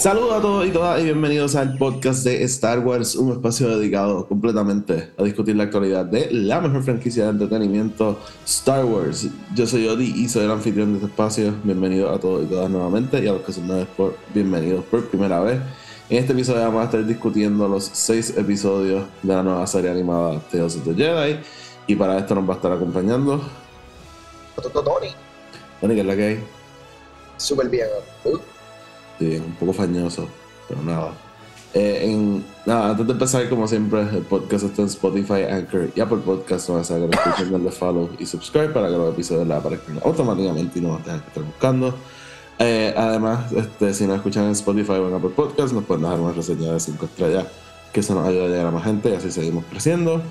Saludos a todos y todas y bienvenidos al podcast de Star Wars, un espacio dedicado completamente a discutir la actualidad de la mejor franquicia de entretenimiento, Star Wars. Yo soy Odi y soy el anfitrión de este espacio. Bienvenidos a todos y todas nuevamente y a los que son nuevos por bienvenidos por primera vez. En este episodio vamos a estar discutiendo los seis episodios de la nueva serie animada Tales of the Jedi y para esto nos va a estar acompañando Tony, Tony, que es la que hay. súper bien. Uh, Sí, un poco fañoso, pero nada. Eh, nada, antes de empezar, como siempre, el podcast está en Spotify, Anchor y Apple Podcast. No a que escuchen, darle follow y subscribe para que los episodios les aparezcan automáticamente y no a tener que estar buscando. Eh, además, este, si nos escuchan en Spotify o en Apple Podcast, nos pueden dejar una reseña de 5 estrellas, que eso nos ayuda a llegar a más gente y así seguimos creciendo.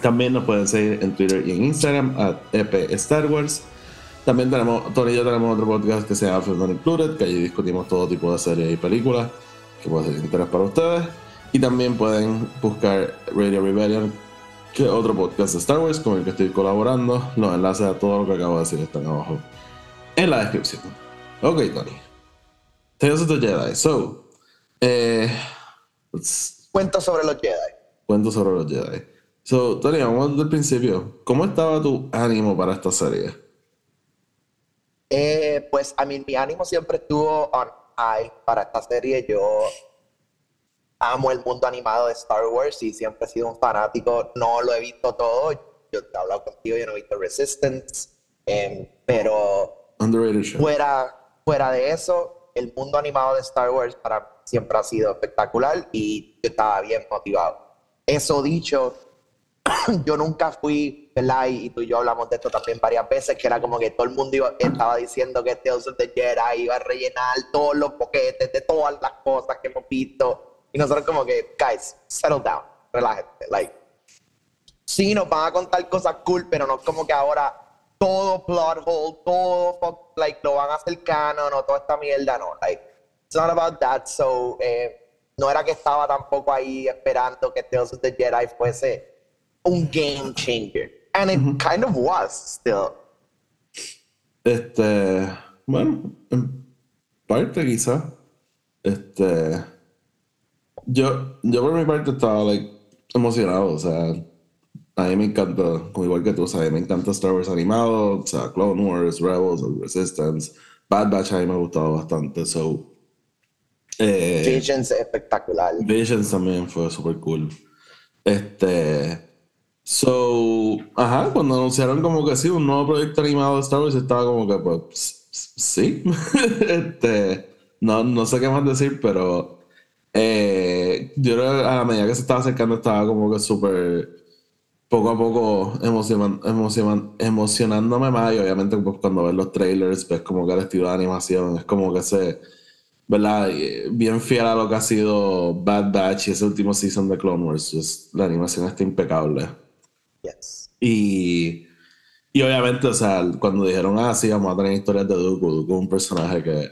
También nos pueden seguir en Twitter y en Instagram, a EP. También tenemos, Tony y yo tenemos otro podcast que se llama Film Included, que allí discutimos todo tipo de series y películas que puede ser de interés para ustedes. Y también pueden buscar Radio Rebellion, que es otro podcast de Star Wars con el que estoy colaborando. Los enlaces a todo lo que acabo de decir están abajo en la descripción. Ok, Tony. Tales of the Jedi. So, eh, let's- Cuento sobre los Jedi. cuento sobre los Jedi. So, Tony, vamos desde el principio. ¿Cómo estaba tu ánimo para esta serie? Eh, pues a mí mi ánimo siempre estuvo on high para esta serie. Yo amo el mundo animado de Star Wars y siempre he sido un fanático. No lo he visto todo. Yo te he hablado contigo, yo no he visto Resistance. em, pero fuera, fuera de eso, el mundo animado de Star Wars para mí siempre ha sido espectacular y yo estaba bien motivado. Eso dicho, yo nunca fui, ¿verdad? Y, y tú y yo hablamos de esto también varias veces, que era como que todo el mundo iba- estaba diciendo que Tales of the Jedi iba a rellenar todos los boquetes de todas las cosas que hemos visto. Y nosotros como que, guys, settle down, relájate, like, sí nos van a contar cosas cool, pero no es como que ahora todo plot hole, todo fuck, like lo van a hacer canon o toda esta mierda, no, like it's not about that. So eh, no era que estaba tampoco ahí esperando que Tales of the Jedi fuese un game changer, and it kind of was still. Este, bueno, en parte quizá. Este, yo, yo por mi parte estaba like, emocionado, o sea, a mí me encanta, como igual que tú, o sea, a mí me encanta Star Wars animado, o sea, Clone Wars, Rebels, Resistance, Bad Batch a mí me ha gustado bastante, so, eh, Visions es espectacular. Visions también fue super cool. Este. So. Ajá, cuando anunciaron como que sí, un nuevo proyecto animado de Star Wars, estaba como que, pues. Sí. este. No, no sé qué más decir, pero. eh, yo creo a la medida que se estaba acercando, estaba como que súper. Poco a poco emocionan- emocionan- emocionándome más. Y obviamente, pues, cuando ves los trailers, ves como que el estilo de animación es como que se. ¿verdad? Eh, Bien fiel a lo que ha sido Bad Batch y ese último season de Clone Wars. Just, la animación está impecable. Yes. Y, y obviamente, o sea, cuando dijeron, ah, sí, vamos a tener historias de Dooku, Dooku es un personaje que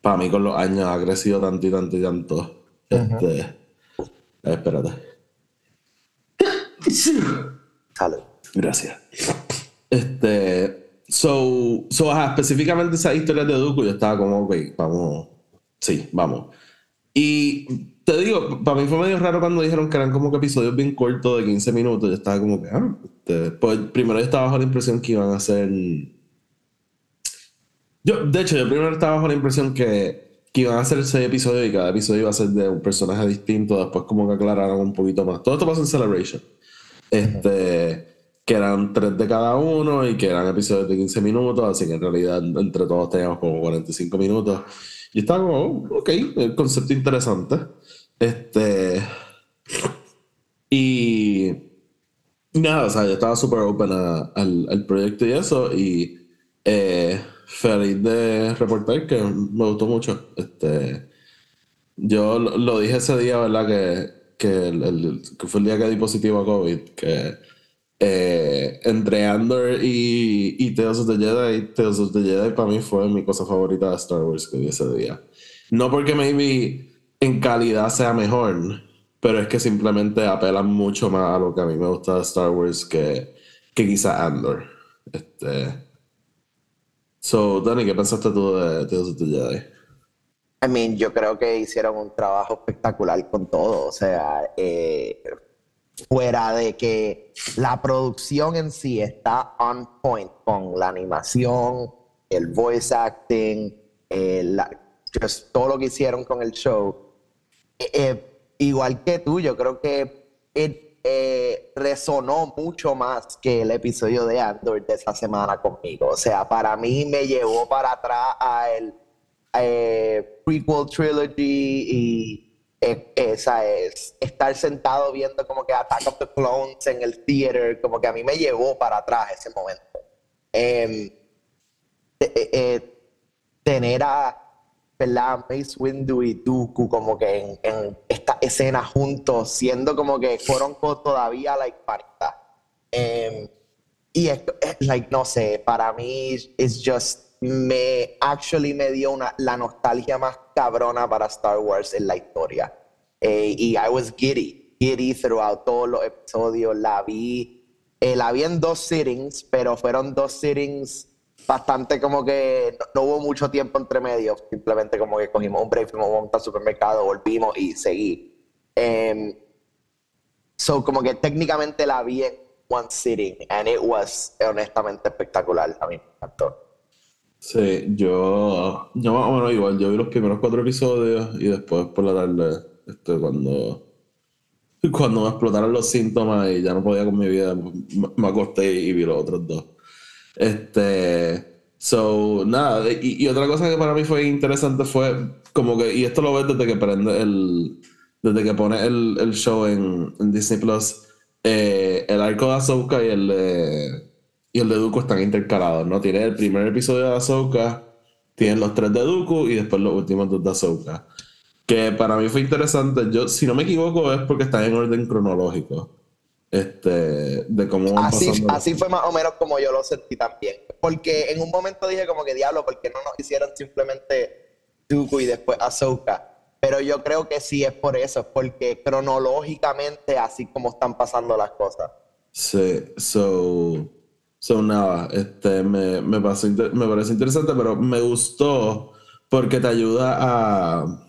para mí con los años ha crecido tanto y tanto y tanto. Este, espérate. Salud. Gracias. Este. So, so ajá, específicamente esa historia de Dooku, yo estaba como, ok, vamos. Sí, vamos. Y te digo, para mí fue medio raro cuando dijeron que eran como que episodios bien cortos de 15 minutos. Yo estaba como que, ah, este, pues primero yo estaba bajo la impresión que iban a ser. Yo, de hecho, yo primero estaba bajo la impresión que, que iban a ser seis episodios y cada episodio iba a ser de un personaje distinto. Después, como que aclararon un poquito más. Todo esto pasa en Celebration. Este, que eran tres de cada uno y que eran episodios de 15 minutos, así que en realidad entre todos teníamos como 45 minutos. Y estaba como, oh, ok, el concepto interesante. Este. Y. Nada, o sea, yo estaba súper open a- al, al proyecto y eso, y eh, feliz de reportar que me gustó mucho. Este, Yo lo, lo dije ese día, ¿verdad? Que, que, el, el- que fue el día que di positivo a COVID, que eh, entre Andor y, y Tales of the Jedi, Tales of the Jedi para mí fue mi cosa favorita de Star Wars que vi ese día. No porque maybe en calidad sea mejor, pero es que simplemente apelan mucho más a lo que a mí me gusta de Star Wars que, que quizá Andor. Este. So, Dani, ¿qué pensaste tú de Tales of the Jedi? I mean, yo creo que hicieron un trabajo espectacular con todo. O sea, eh, fuera de que la producción en sí está on point con la animación, el voice acting, eh, la- just todo lo que hicieron con el show. Eh, eh, igual que tú, yo creo que eh, resonó mucho más que el episodio de Andor de esa semana conmigo. O sea, para mí me llevó para atrás a el eh, prequel trilogy y eh, esa es estar sentado viendo como que Attack of the Clones en el theater, como que a mí me llevó para atrás ese momento. Em, eh, eh, eh, tener a ¿verdad? Mace Windu y Dooku como que en, esta escena juntos, siendo como que fueron todavía like pareja. Em, y es, like, no sé, para mí es just, me, actually me dio una, la nostalgia más cabrona para Star Wars en la historia. Eh, y I was giddy, giddy throughout todos los episodios. La vi, eh, la vi en dos sittings, pero fueron dos sittings bastante como que no, hubo mucho tiempo entre medio. Simplemente como que cogimos un break, fuimos al supermercado, volvimos y seguí. Em, So, como que técnicamente la vi en one sitting, and it was honestamente espectacular. A mí me. Sí, yo, yo más o menos igual, yo vi los primeros cuatro episodios y después por la tarde, este, cuando, cuando me explotaron los síntomas y ya no podía con mi vida, me, me acosté y vi los otros dos. Este, so, nada, y, otra cosa que para mí fue interesante fue como que, y esto lo ves desde que prende el, desde que pone el, el show en, Disney Plus, eh, el arco de Ahsoka y el de, y el de Dooku están intercalados, ¿no? Tiene el primer episodio de Ahsoka, tienen los tres de Dooku y después los últimos dos de Ahsoka. Que para mí fue interesante, yo, si no me equivoco, es porque están en orden cronológico. Este, de cómo van Así, pasando. así fue más o menos como yo lo sentí también. Porque en un momento dije como que diablo, ¿por qué no nos hicieron simplemente Dooku y después Ahsoka? Pero yo creo que sí es por eso, es porque cronológicamente así como están pasando las cosas. Sí, so, so nada, este, me, me, pasó me parece interesante, pero me gustó porque te ayuda a...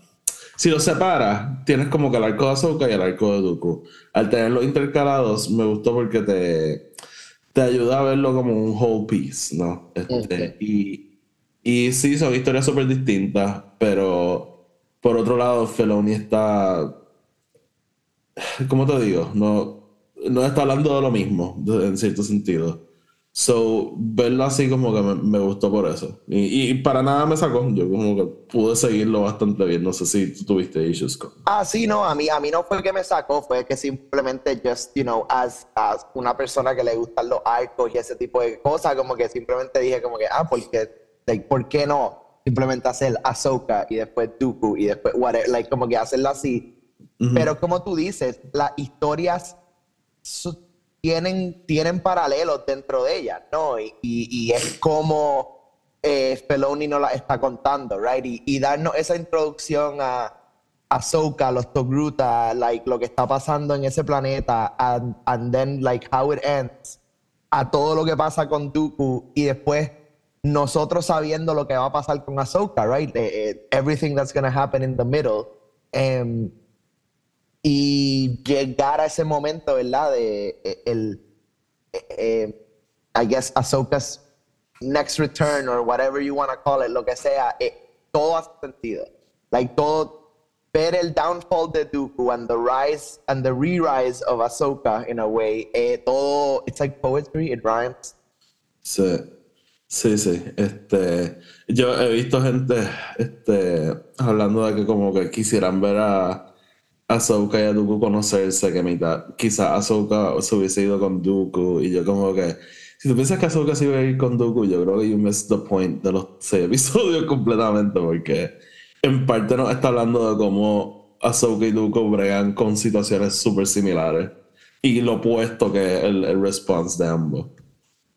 Si los separas, tienes como que el arco de Ahsoka y el arco de Dooku. Al tenerlos intercalados, me gustó porque te, te ayuda a verlo como un whole piece, ¿no? Este, y, y sí, son historias súper distintas, pero por otro lado, Feloni está ¿cómo te digo? No, no está hablando de lo mismo, en cierto sentido. So, verlo así como que me, me gustó por eso. Y, y para nada me sacó. Yo como que pude seguirlo bastante bien. No sé si tú tuviste issues con... Ah, sí, no, a mí, a mí no fue el que me sacó, fue que simplemente, just, you know, as, as una persona que le gustan los arcos y ese tipo de cosas, como que simplemente dije como que, ah, porque, like, ¿por qué no? Simplemente hacer Ahsoka y después Dooku y después whatever, like, como que hacerlo así. Pero como tú dices, las historias su- tienen, tienen paralelos dentro de ellas, ¿no? Y, y- es como eh, Feloni nos la está contando, right? Y, y darnos esa introducción a a los Togruta, like lo que está pasando en ese planeta, and, and then like how it ends, a todo lo que pasa con Dooku y después nosotros sabiendo lo que va a pasar con Ahsoka, right? Eh, eh, everything that's gonna happen in the middle. Em, y llegar a ese momento, ¿verdad? De eh, el, eh, eh, I guess Ahsoka's next return or whatever you want to call it, lo que sea, eh, todo hace sentido. Like todo, ver el downfall de Dooku and the rise and the re-rise of Ahsoka in a way, todo, it's like poetry, it rhymes. Sí, sí, sí. Este, yo he visto gente este, hablando de que como que quisieran ver a Ahsoka y a Dooku conocerse, que mitad, quizás Ahsoka se hubiese ido con Dooku y yo como que, si tú piensas que Ahsoka se iba a ir con Dooku, yo creo que you missed the point de los seis episodios completamente porque en parte nos está hablando de cómo Ahsoka y Dooku bregan con situaciones súper similares y lo opuesto que es el, el response de ambos.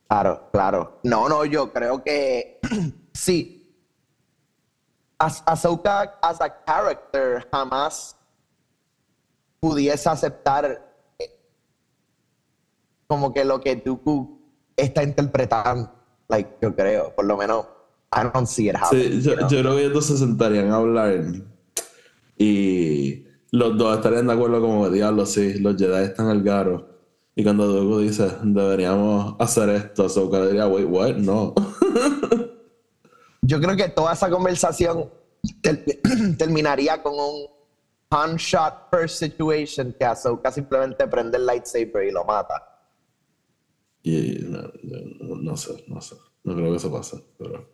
Claro, claro. No, no, yo creo que sí. As Ahsoka as a character jamás pudiese aceptar eh, como que lo que Dooku está interpretando. Like, yo creo, por lo menos, I don't see it happening. Sí, yo, yo creo que ellos se sentarían a hablar y los dos estarían de acuerdo como que diablo, sí, los Jedi están al garo. Y cuando Dooku dice, deberíamos hacer esto, Ahsoka diría, wait, what? No. Yo creo que toda esa conversación ter- terminaría con un one shot per situation que Ahsoka simplemente prende el lightsaber y lo mata. Y no, no, no sé, no sé. No creo que eso pase, pero...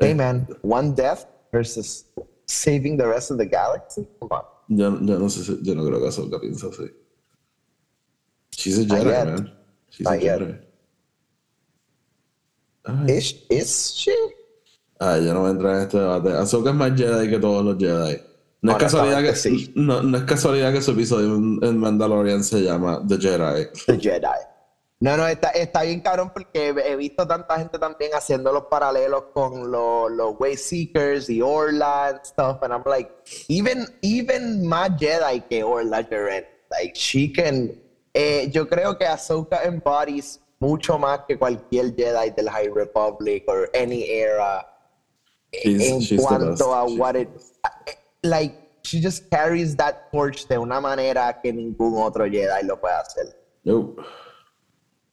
Hey man, one death versus saving the rest of the galaxy? Come on. Yo, yo no sé si- yo no creo que Ahsoka piense así. She's a Jedi, man. She's Not a yet. Jedi. Ay, Is, is she? ay, yo no voy a entrar en este debate. Ahsoka es más Jedi que todos los Jedi. No es, casualidad que, sí. no, no es casualidad que su episodio en, Mandalorian se llama The Jedi. The Jedi. No, no, está, está bien cabrón porque he visto tanta gente también haciendo los paralelos con los, los Wayseekers y Orla and stuff, and I'm like, even, even más Jedi que Orla Jaren. Like, she can... eh, yo creo que Ahsoka embodies mucho más que cualquier Jedi del High Republic or any era She's- en she's cuanto a what it like she just carries that torch de una manera que ningún otro Jedi lo puede hacer Nope.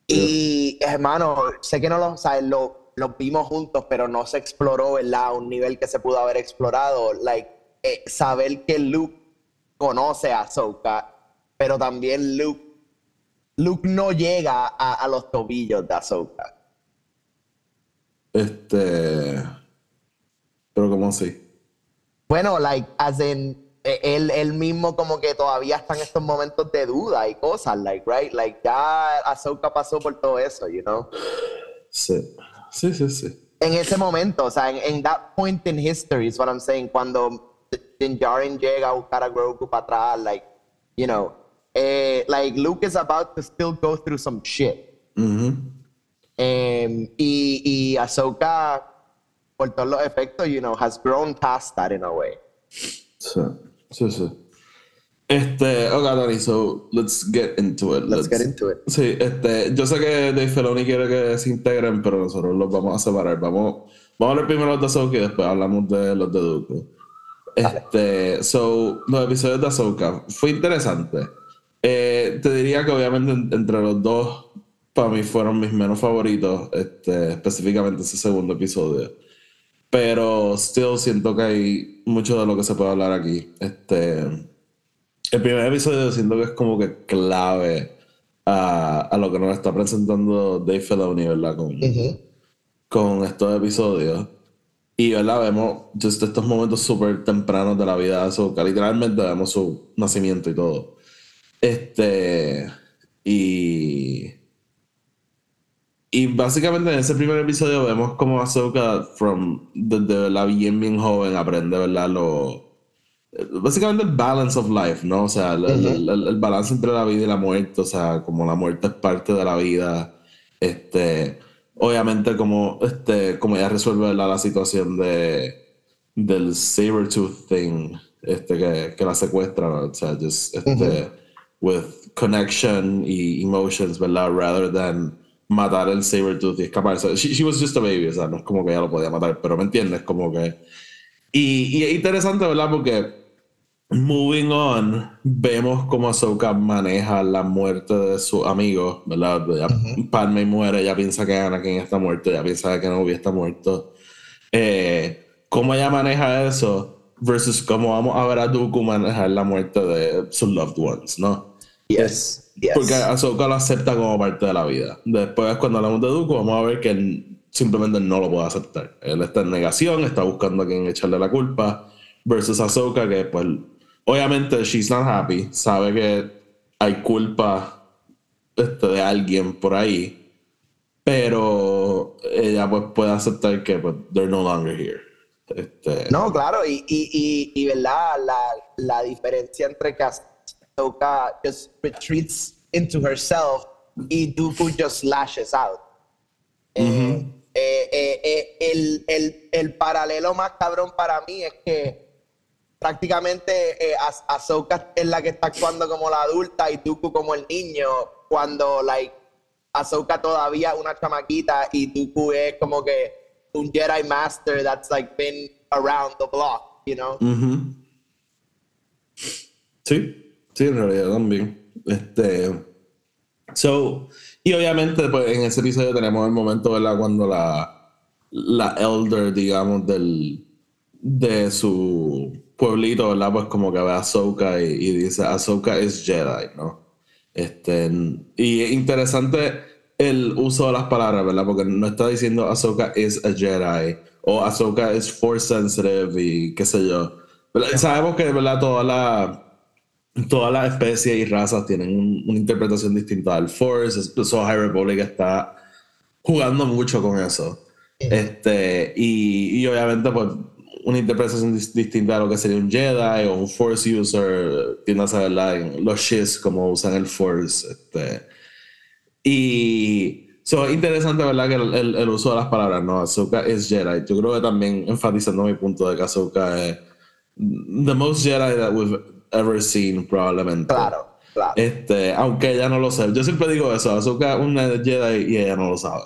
y hermano sé que no lo, o sea, lo, lo vimos juntos pero no se exploró verdad a un nivel que se pudo haber explorado like eh, saber que Luke conoce a Ahsoka pero también Luke Luke no llega a, a los tobillos de Ahsoka Este. Pero, ¿cómo así? Bueno, like, as in, eh, él, él mismo como que todavía está en estos momentos de duda y cosas, like, right? Like, ya Ahsoka pasó por todo eso, you know? Sí. Sí, sí, sí. En ese momento, o sea, en, en that point in history is what I'm saying, cuando Din Djarin llega a buscar a Grogu para atrás, like, you know, eh, like, Luke is about to still go through some shit. Ujú. Em, y, y Ahsoka, por todos los efectos, you know, has grown past that in a way. Sí. Sí, sí. Este. Ok, Tony, so let's get into it. Let's get into it. Sí, este, yo sé que Dave Filoni quiere que se integren, pero nosotros los vamos a separar. Vamos, vamos a hablar primero los de Ahsoka y después hablamos de los de Dooku. Este, so, los episodios de Ahsoka fue interesante. Eh, te diría que obviamente en- entre los dos, para mí fueron mis menos favoritos, este, específicamente ese segundo episodio. Pero still siento que hay mucho de lo que se puede hablar aquí. Este, el primer episodio siento que es como que clave a, a lo que nos está presentando Dave Filoni, ¿verdad? Con, con estos episodios. Y, ¿verdad? Vemos just estos momentos súper tempranos de la vida de Ahsoka. Literalmente vemos su nacimiento y todo. Este... Y... Y básicamente en ese primer episodio vemos como Ahsoka, from, desde la bien, bien joven, aprende, ¿verdad? Lo, básicamente el balance of life, ¿no? O sea, el, el- el- el balance entre la vida y la muerte, o sea, como la muerte es parte de la vida, este, obviamente como, este, como ella resuelve ¿verdad? la situación de, del Sabertooth thing, este, que, que la secuestra, ¿no? o sea, just, este, with connection y emotions, ¿verdad? Rather than matar el Sabertooth y escapar. So, she, she was just a baby, o sea, no es como que ella lo podía matar, pero me entiendes, como que... Y, y es interesante, ¿verdad? Porque moving on, vemos cómo Ahsoka maneja la muerte de su amigo, ¿verdad? Ya Padme muere, ella piensa que Anakin está muerto, ella piensa que Kenobi está muerto. Eh, cómo ella maneja eso versus cómo vamos a ver a Dooku manejar la muerte de sus loved ones, ¿no? Yes, yes. Porque Ahsoka lo acepta como parte de la vida. Después, cuando hablamos de Dooku, vamos a ver que él simplemente no lo puede aceptar. Él está en negación, está buscando a quien echarle la culpa. Versus Ahsoka, que pues, obviamente, she's not happy. Sabe que hay culpa este, de alguien por ahí. Pero ella pues puede aceptar que pues, they're no longer here. Este, No, claro, y, y, y, y verdad, la, la diferencia entre que Ahsoka just retreats into herself y Dooku just lashes out. Eh, eh, eh, eh, el, el, el paralelo más cabrón para mí es que prácticamente Ah- Ahsoka es la que está actuando como la adulta y Dooku como el niño, cuando like Ahsoka todavía es una chamaquita y Dooku es como que un Jedi Master that's like been around the block, you know? Sí, sí, en realidad también. Este. So, y obviamente, pues en ese episodio tenemos el momento, ¿verdad? Cuando la, la elder, digamos, del, de su pueblito, ¿verdad? Pues como que ve a Ahsoka y, y dice, Ahsoka es Jedi, ¿no? Este, y es interesante el uso de las palabras, ¿verdad? Porque no está diciendo Ahsoka is a Jedi o Ahsoka is force sensitive y qué sé yo. ¿Verdad? Sabemos que, ¿verdad? Toda la, todas las especies y razas tienen un- una interpretación distinta del Force. So High Republic está jugando mucho con eso. Este, y, y obviamente, pues, una interpretación dis- distinta a lo que sería un Jedi o un Force user, tiendas a verla en los Shis como usan el Force. Este, y so, interesante, ¿verdad? Que el uso de las palabras, ¿no? Ahsoka es Jedi. Yo creo que también enfatizando mi punto de que Ahsoka es the most Jedi that we've ever seen, probablemente. Claro, claro. Este, aunque ella no lo sabe. Yo siempre digo eso, es una Jedi y ella no lo sabe.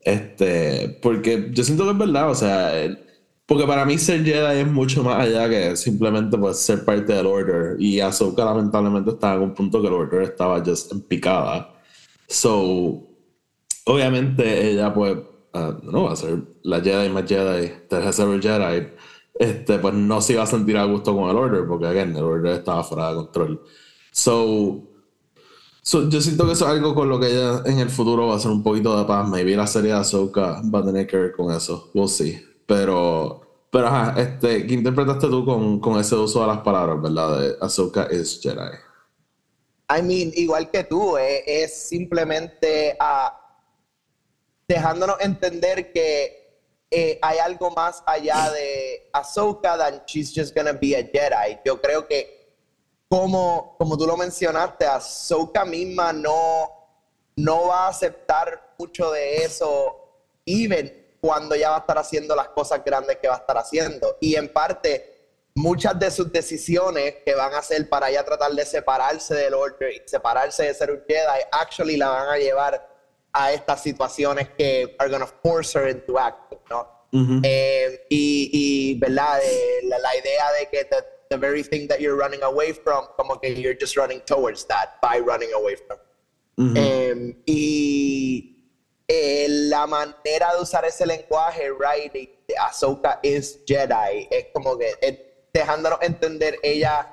Este, porque yo siento que es verdad, o sea, porque para mí ser Jedi es mucho más allá que simplemente pues, ser parte del Order. Y Ahsoka lamentablemente estaba en un punto que el Order estaba just en picada. So, obviamente ella pues, ah, no va a ser la Jedi más Jedi, ever Jedi, este, pues no se iba a sentir a gusto con el Order, porque again, el Order estaba fuera de control. So, so, yo siento que eso es algo con lo que ella en el futuro va a hacer un poquito de paz. Maybe la serie de Ahsoka va a tener que ver con eso. We'll see. Pero, pero ajá, este, ¿qué interpretaste tú con, con ese uso de las palabras, verdad? De Ahsoka is Jedi. I mean, igual que tú, eh, es simplemente ah, dejándonos entender que eh, hay algo más allá de Ahsoka than she's just gonna be a Jedi. Yo creo que como, como tú lo mencionaste, Ahsoka misma no, no va a aceptar mucho de eso, even cuando ya va a estar haciendo las cosas grandes que va a estar haciendo. Y en parte, muchas de sus decisiones que van a hacer para ella tratar de separarse del Order y separarse de ser un Jedi, actually la van a llevar a estas situaciones que are gonna force her into acting, ¿no? Eh, y, y, ¿verdad? Eh, la, la idea de que the, the very thing that you're running away from, como que you're just running towards that by running away from. Eh, y eh, la manera de usar ese lenguaje, right, de, de Ahsoka is Jedi, es como que eh, dejándonos entender ella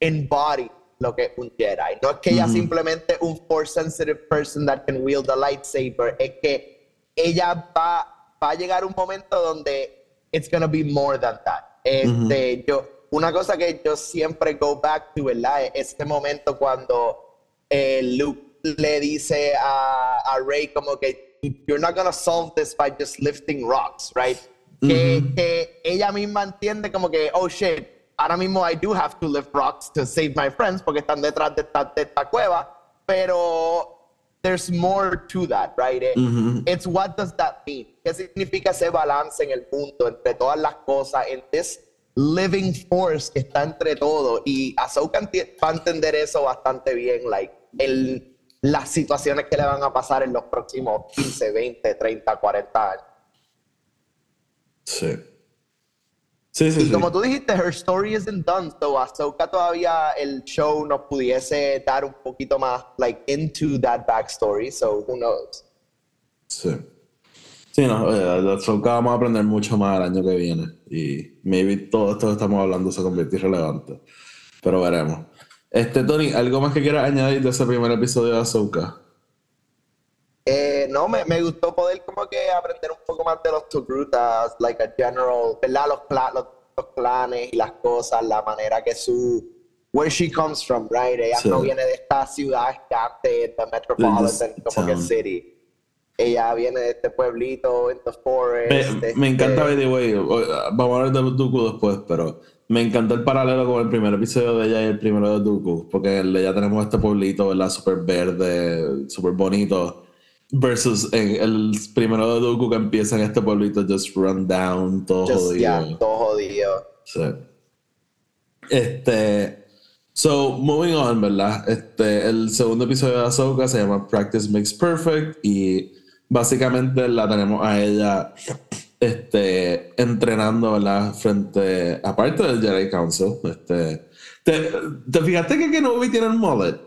embody lo que es un Jedi. No es que ella simplemente un force sensitive person that can wield a lightsaber, es que ella va, va a llegar un momento donde it's gonna be more than that. Este, yo, una cosa que yo siempre go back to, ¿verdad? Es este momento cuando eh, Luke le dice a, a Rey como que you're not gonna solve this by just lifting rocks, right? que, que ella misma entiende como que, oh shit, ahora mismo I do have to lift rocks to save my friends porque están detrás de esta, de esta cueva, pero there's more to that, right? Eh, It's what does that mean? ¿Qué significa ese balance en el mundo entre todas las cosas, en this living force que está entre todo? Y Ahsoka va a entender eso bastante bien, like, el, las situaciones que le van a pasar en los próximos 15, 20, 30, 40 años. Sí. Sí, sí, Y sí. como tú dijiste, her story isn't done, so Ahsoka todavía el show nos pudiese dar un poquito más, like, into that backstory, so who knows. Sí. Sí, no, eh, de Ahsoka vamos a aprender mucho más el año que viene. Y maybe todo esto que estamos hablando se convierte irrelevante. Pero veremos. Este, Tony, ¿algo más que quieras añadir de ese primer episodio de Ahsoka? Eh, no, me, me gustó poder como que aprender un poco más de los Togrutas, like a general, ¿verdad? Los, los, los clanes y las cosas, la manera que su, where she comes from, right? Ella Sí. no viene de esta ciudad gigante, metropolitan, como que city. ella viene de este pueblito en the forest. Me, este, me encanta, by the way, vamos a hablar de los Dooku después, pero me encanta el paralelo con el primer episodio de ella y el primero de Dooku, porque en el de ella tenemos este pueblito, ¿verdad? Súper verde, súper bonito, versus en el primero de Dooku que empieza en este pueblito just run down, todo just, jodido. yeah, todo jodido. Sí. Este. So, moving on, ¿verdad? Este, el segundo episodio de Ahsoka se llama Practice Makes Perfect y básicamente la tenemos a ella este, entrenando, ¿verdad? Frente, aparte del Jedi Council. Este, ¿te, ¿Te fijaste que Kenobi tiene el mullet?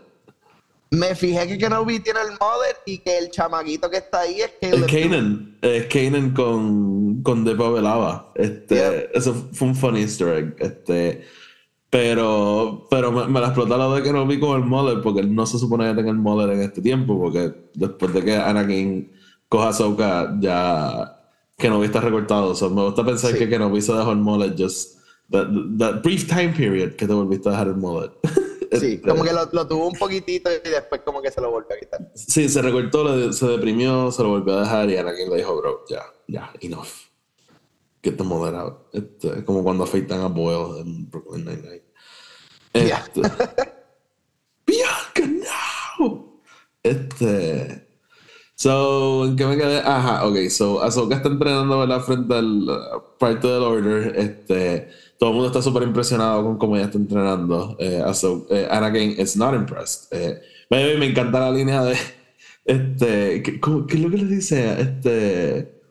Me fijé que Kenobi tiene el mother y que el chamaquito que está ahí es Caleb. Kanan. Es Kanan con, con Depa Velava. Este, Yeah. Eso fue un fun easter egg. Este, pero pero me, me la explotó lo de Kenobi con el mullet porque él no se supone que tenga el mullet en este tiempo porque después de que Anakin coja a Ahsoka ya Kenobi está recortado. So, me gusta pensar Sí. que Kenobi se dejó el mullet just that, that brief time period que te volviste a dejar el mullet. Sí, Este, como que lo, lo tuvo un poquitito y después como que se lo volvió a quitar. Sí, se recortó, se deprimió, se lo volvió a dejar y Anakin le dijo, bro, ya, ya, enough. Get the mother out. Este, como cuando afeitan a Boyle en Brooklyn Nine-Nine. Este, Bianca, no. Este. So, ¿en qué me quedé? Ajá, ok. So, Ahsoka está entrenando, ¿verdad? Frente al uh, parte del Order. Este, todo el mundo está súper impresionado con cómo ella está entrenando. Eh, Ahsoka- eh, is not impressed. Eh, me encanta la línea de. Este, ¿qué, es lo que le dice? Este.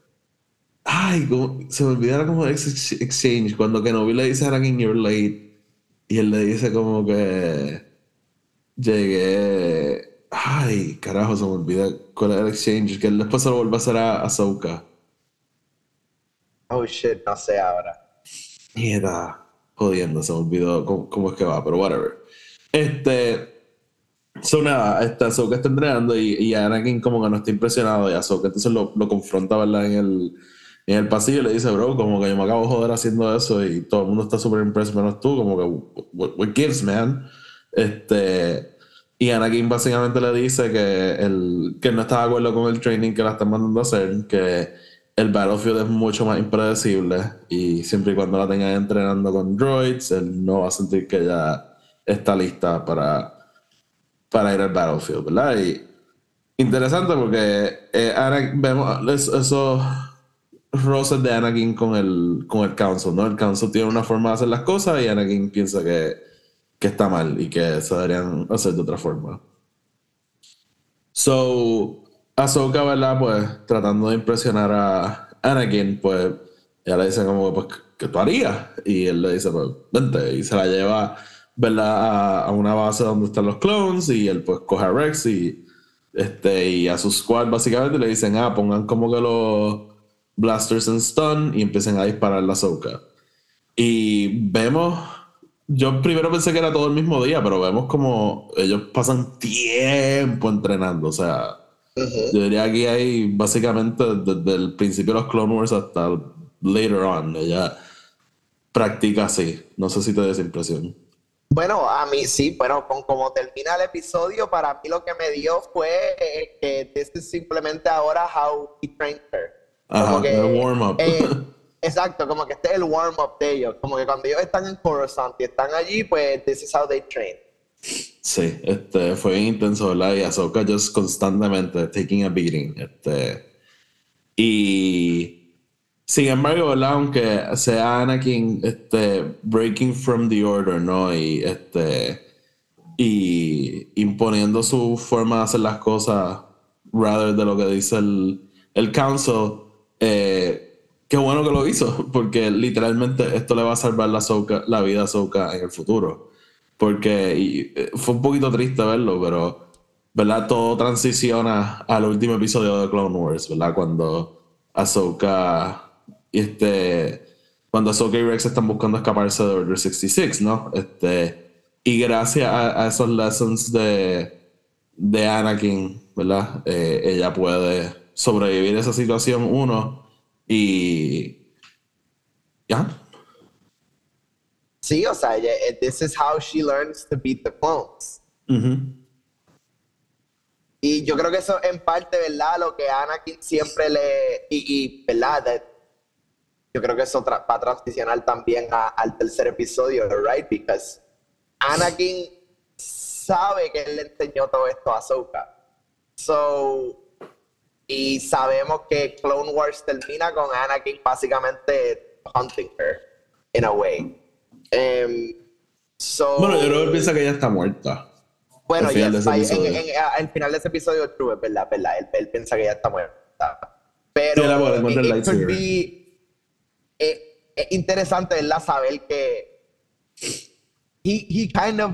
Ay, cómo- se me olvidara como ex exchange. Cuando Kenobi le dice a Anakin, you're late. Y él le dice como que. Llegué. Ay, carajo, se me olvida cuál es el exchange. Que él después se lo vuelve a hacer a Ahsoka. Oh shit, no sé ahora. Mierda. Jodiendo, se me olvidó cómo, cómo es que va, pero whatever. Este. So nada, este, está entrenando y, y Anakin como que no está impresionado y Ahsoka entonces lo, confronta, ¿verdad? En el, en el pasillo y le dice, bro, como que yo me acabo de joder haciendo eso y todo el mundo está súper impresionado menos tú, como que, what, what gives, man? Este, y Anakin básicamente le dice que, el, que no está de acuerdo con el training que la están mandando a hacer, que el Battlefield es mucho más impredecible y siempre y cuando la tengan entrenando con droids, él no va a sentir que ella está lista para, para ir al Battlefield, ¿verdad? Y interesante porque eh, Anakin- vemos es- esos roces de Anakin con el, con el Council, ¿no? El Council tiene una forma de hacer las cosas y Anakin piensa que, que está mal y que se deberían hacer de otra forma. So, Ahsoka, ¿verdad? Pues tratando de impresionar a Anakin, pues ella le dice como, pues, ¿qué tú harías? Y él le dice, pues, vente. Y se la lleva, ¿verdad? A, a una base donde están los clones y él pues coge a Rex y, este, y a su squad básicamente le dicen, ah, pongan como que los blasters en stun y empiecen a disparar la Ahsoka. Y vemos, yo primero pensé que era todo el mismo día, pero vemos como ellos pasan tiempo entrenando, o sea, Yo diría que hay básicamente desde el principio de los Clone Wars hasta later on, ella practica así, no sé si te da esa impresión. Bueno, a mí sí, bueno, con como termina el episodio, para mí lo que me dio fue que this is simplemente ahora how he trained her. Ajá, Como que, el warm-up. eh, exacto, como que este es el warm-up de ellos. Como que cuando ellos están en Coruscant y están allí, pues this is how they train. Sí, este, fue bien intenso, ¿verdad? Y Ahsoka just constantemente taking a beating. Este, y sin embargo, ¿verdad? Aunque sea Anakin este, breaking from the order, ¿no? Y, este, y imponiendo su forma de hacer las cosas rather de lo que dice el, el council, eh, qué bueno que lo hizo, porque literalmente esto le va a salvar la, Ahsoka- la vida a Ahsoka en el futuro. Porque y, eh, fue un poquito triste verlo, pero, ¿verdad? Todo transiciona al último episodio de Clone Wars, ¿verdad? Cuando Ahsoka, este, cuando Ahsoka y Rex están buscando escaparse de Order 66, ¿no? Este, y gracias a, a esos lessons de, de Anakin, ¿verdad? Eh, ella puede sobrevivir a esa situación, uno, y... ¿Ya? Sí, o sea, ella- eh, this is how she learns to beat the clones. Y yo creo que eso en parte, ¿verdad? Lo que Anakin siempre le... Y, y ¿verdad? De- yo creo que eso tra- va a transicionar también a- al tercer episodio, right? Because Anakin sabe que él le enseñó todo esto a Ahsoka. So, y sabemos que Clone Wars termina con Anakin básicamente hunting her, in a way. Em, so, Bueno, yo creo que él piensa que ella está muerta. bueno, al final yes, de ese en- en- a- al final de ese episodio, true, es verdad, es verdad. Él, él piensa que ya está muerta. Pero Sí, be, eh, eh, interesante, ¿verdad? Saber que he, he kind of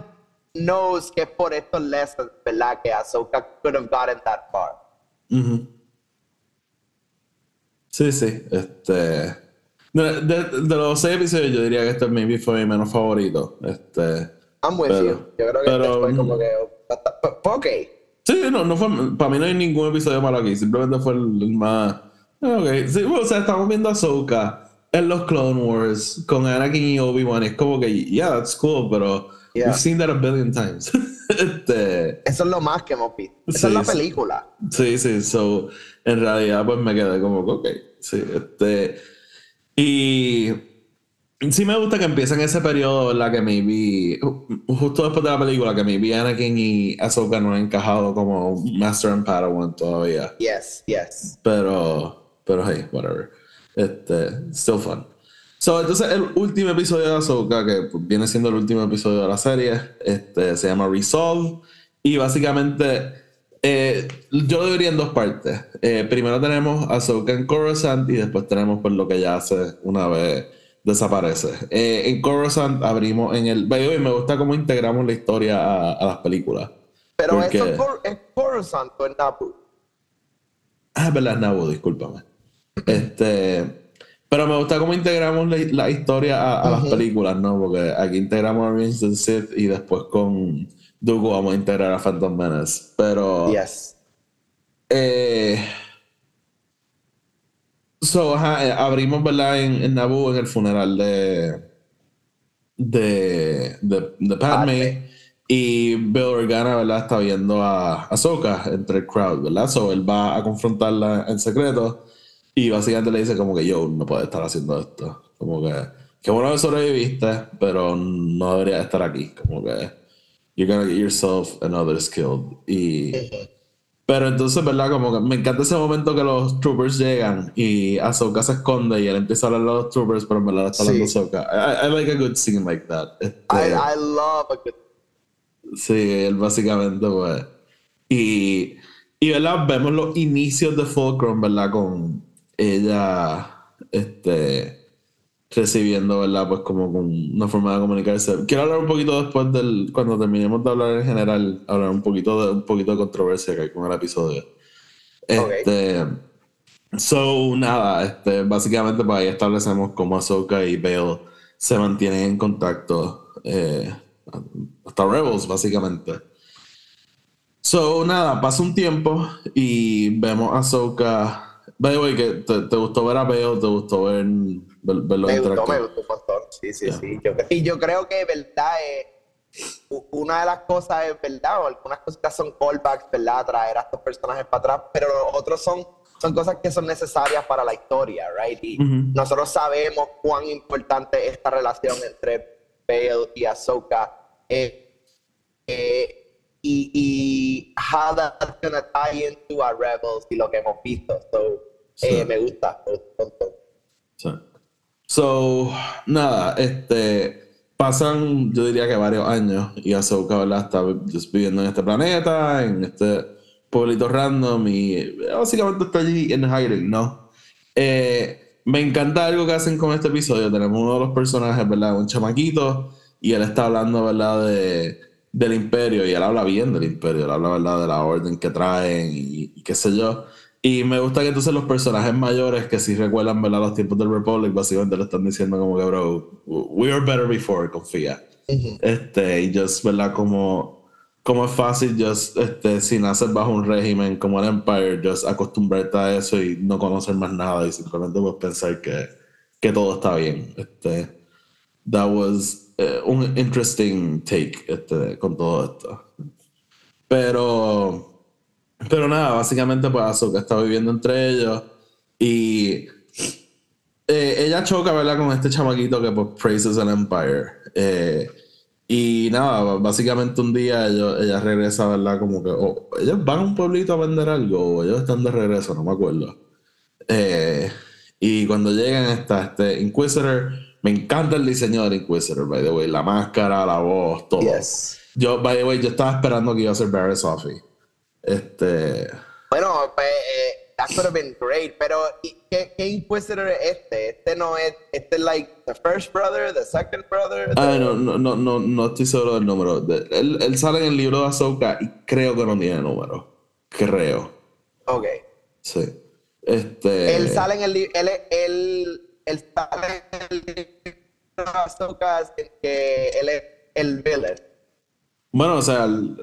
knows que es por estos lessons, ¿verdad? Que Ahsoka could have gotten that far. Sí, sí. Este. De, de- de los seis episodios, yo diría que este maybe fue mi menos favorito. Este. I'm with Pero- you. Yo creo que pero, este fue mm. como que... ok. Sí, no, no fue. Para mí no hay ningún episodio malo aquí. Simplemente fue el, más. Ok. Sí, o sea, estamos viendo a Ahsoka en los Clone Wars con Anakin y Obi-Wan. Es como que, yeah, that's cool, pero Yeah. we've seen that a billion times. este. Eso es lo más que hemos visto. Esa Sí, es la sí. película. Sí, sí, so, en realidad pues me quedé como ok, sí, este, y sí me gusta que empiecen ese periodo, ¿verdad? Que maybe, ju- justo después de la película, que maybe Anakin y Ahsoka no han encajado como Master and Padawan todavía, Yes, yes. pero, pero hey, whatever, este, still fun. So, entonces el último episodio de Ahsoka, que viene siendo el último episodio de la serie, este, se llama Resolve. Y básicamente, eh, yo lo dividiría en dos partes. Eh, primero tenemos a Ahsoka en Coruscant y después tenemos pues, lo que ya hace una vez desaparece. Eh, en Coruscant abrimos en el... By the way, me gusta cómo integramos la historia a, a las películas. Pero Porque- eso es Cor- es Coruscant o es Naboo. Ah, es verdad, Nabu, discúlpame. Este, pero me gusta cómo integramos la, la historia a, a las películas, ¿no? Porque aquí integramos a Revenge Sith y después con Dooku vamos a integrar a Phantom Menace. Pero, Yes. eh, so, ajá, eh, abrimos, ¿verdad? En, en Naboo en el funeral de, de, de, de Padme. Y Bill Organa, ¿verdad? Está viendo a Ahsoka entre el crowd, ¿verdad? So él va a confrontarla en secreto y básicamente le dice como que yo no puedo estar haciendo esto. Como que, qué bueno que sobreviviste, pero no deberías estar aquí. Como que, you're gonna get yourself and others killed. Y, pero entonces, ¿verdad? Como que me encanta ese momento que los troopers llegan y Ahsoka se esconde y él empieza a hablar a los troopers, pero en verdad está hablando Sí. Ahsoka. I, I like a good scene like that. Este, I, I love a good. Sí, él básicamente, pues. Y, y, ¿verdad? Vemos los inicios de Fulcrum, ¿verdad? Con ella, este, recibiendo, ¿verdad? Pues como con una forma de comunicarse. Quiero hablar un poquito después del, cuando terminemos de hablar en general, hablar un poquito de, un poquito de controversia que hay con el episodio. Este, so, nada, este, básicamente pues ahí establecemos cómo Ahsoka y Bale se mantienen en contacto eh, hasta Rebels, básicamente. So, nada, pasa un tiempo y vemos a Ahsoka. By the way, que te, te gustó ver a Bale, te gustó ver, ver- verlo Me gustó, me gustó un montón. Sí, sí, Yeah. sí. Yo- y yo creo que, verdad, eh, una de las cosas es, verdad, o algunas cositas son callbacks, verdad, traer a estos personajes para atrás, pero los otros son, son cosas que son necesarias para la historia, right? Y Ujú. nosotros sabemos cuán importante es esta relación entre Bale y Ahsoka. Eh, eh, y, y how that's gonna tie into a Rebels y lo que hemos visto. So, eh, Sí. me gusta, me gusta. Sí. So, nada, este, pasan, yo diría que varios años y Ahsoka, ¿verdad? Está viviendo en este planeta, en este pueblito random y básicamente está allí en hiding, ¿no? Eh, me encanta algo que hacen con este episodio. Tenemos uno de los personajes, ¿verdad? Un chamaquito y él está hablando, ¿verdad? De, del imperio y él habla bien del imperio, él habla, ¿verdad? De la orden que traen y, y qué sé yo. Y me gusta que entonces los personajes mayores que sí recuerdan, ¿verdad? Los tiempos del Republic, básicamente le están diciendo como que, bro, we were better before, confía. Este, y just, ¿verdad? Como, como es fácil, just, este, si naces bajo un régimen como el Empire, just acostumbrarte a eso y no conocer más nada y simplemente pues pensar que, que todo está bien. Este, that was un interesting take este, con todo esto. Pero, Pero nada, básicamente pues Ahsoka está viviendo entre ellos y eh, ella choca, ¿verdad? Con este chamaquito que pues praises an empire. Eh, y nada, básicamente un día ellos, ella regresa, ¿verdad? Como que o ellos van a un pueblito a vender algo o ellos están de regreso, no me acuerdo. Eh, y cuando llegan está este Inquisitor. Me encanta el diseño del Inquisitor, by the way. La máscara, la voz, todo. Yes. Yo, by the way, yo estaba esperando que iba a ser Barry Sophie. Este. Bueno, pues eh, that could have been great, pero ¿y ¿qué, qué Inquisitor es este? Este no es, este es like the first brother, the second brother. Ah, the- no, no, no, no, no estoy seguro del número. De- él, él sale en el libro de Ahsoka y creo que no tiene número. Creo. Ok. Sí. Este. Él sale en el libro, él, él, él sale que él es el villain. Bueno, o sea, el,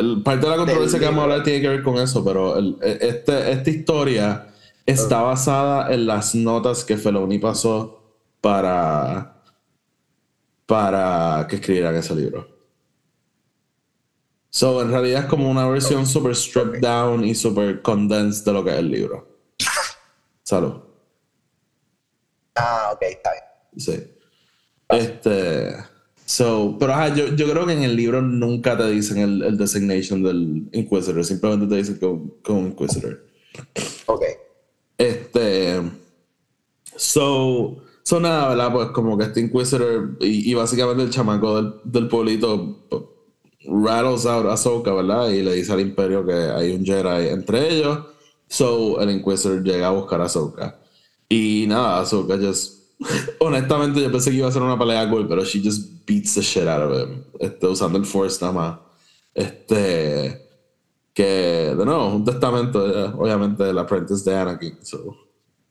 el- parte de la controversia que vamos a hablar tiene que ver con eso, pero el- este, esta historia está basada en las notas que Feloni pasó para, para que escribieran ese libro. So, en realidad es como una versión super stripped down y super condensed de lo que es el libro. Salud. Ah, ok, está bien. Sí. Este. So, pero ajá, yo, yo creo que en el libro nunca te dicen el, el designation del Inquisitor, simplemente te dicen como, Inquisitor. Ok. Este. So, so nada, ¿verdad? Pues como que este Inquisitor y, y básicamente el chamaco del, del pueblito pues, rattles out a Ahsoka, ¿verdad? Y le dice al Imperio que hay un Jedi entre ellos. So, el Inquisitor llega a buscar a Ahsoka. Y nada, Ahsoka just. Honestamente, yo pensé que iba a ser una pelea cool, pero she just beats the shit out of him. Este, usando el Force nada más. Este. Que, de nuevo, un testamento, ella, obviamente, del apprentice de Anakin. So,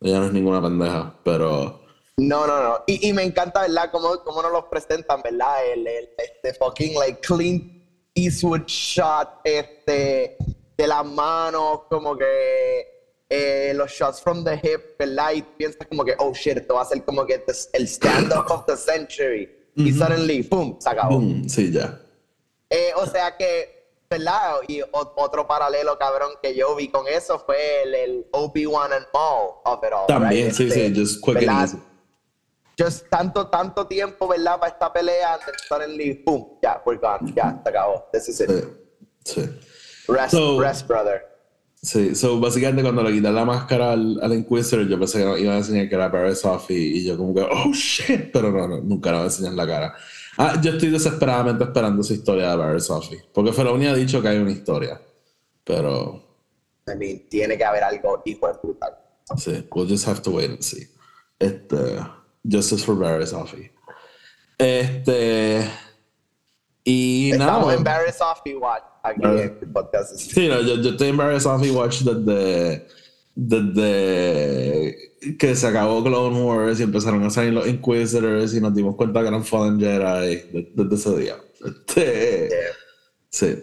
ella no es ninguna pendeja, pero. No, no, no. Y, y me encanta, ¿verdad? Cómo, cómo nos los presentan, ¿verdad? El, el- este fucking, like, Clint Eastwood shot, este, de las manos, como que eh, los shots from the hip, ¿verdad? Y piensas como que, oh shit, esto va a ser como que el stand-up of the century. Y suddenly, ¡pum! Se acabó. Boom, sí, ya. Eh, o sea que, ¿verdad? Y otro paralelo, cabrón, que yo vi con eso fue el, el Obi-Wan and Maul of it all. También, right? sí, Este, sí, just quick and easy. Just tanto, tanto tiempo, ¿verdad? Para esta pelea, and then suddenly, boom, ya, we're gone, ya, se acabó. This is it. Sí, sí. Rest, So- rest, brother. Sí, so básicamente cuando le quitan la máscara al, al Inquisitor, yo pensé que no- iban a enseñar que era Barry Sophie y yo como que, oh shit, pero no, no nunca le van a enseñar la cara. Ah, yo estoy desesperadamente esperando esa historia de Barry Sophie, porque Feloni ha dicho que hay una historia, pero I mean, tiene que haber algo hijo de puta. sí, we'll just have to wait and see. Este, Justice for Barry Sophie. Este, y Estamos nada. en Barry Sophie Watch aquí Ah. en el podcast. Sí, no, yo, yo estoy Barry Sophie Watch desde, desde que se acabó Clone Wars y empezaron a salir los Inquisitors y nos dimos cuenta que eran Fallen Jedi de- desde ese día. Este, Yeah. sí.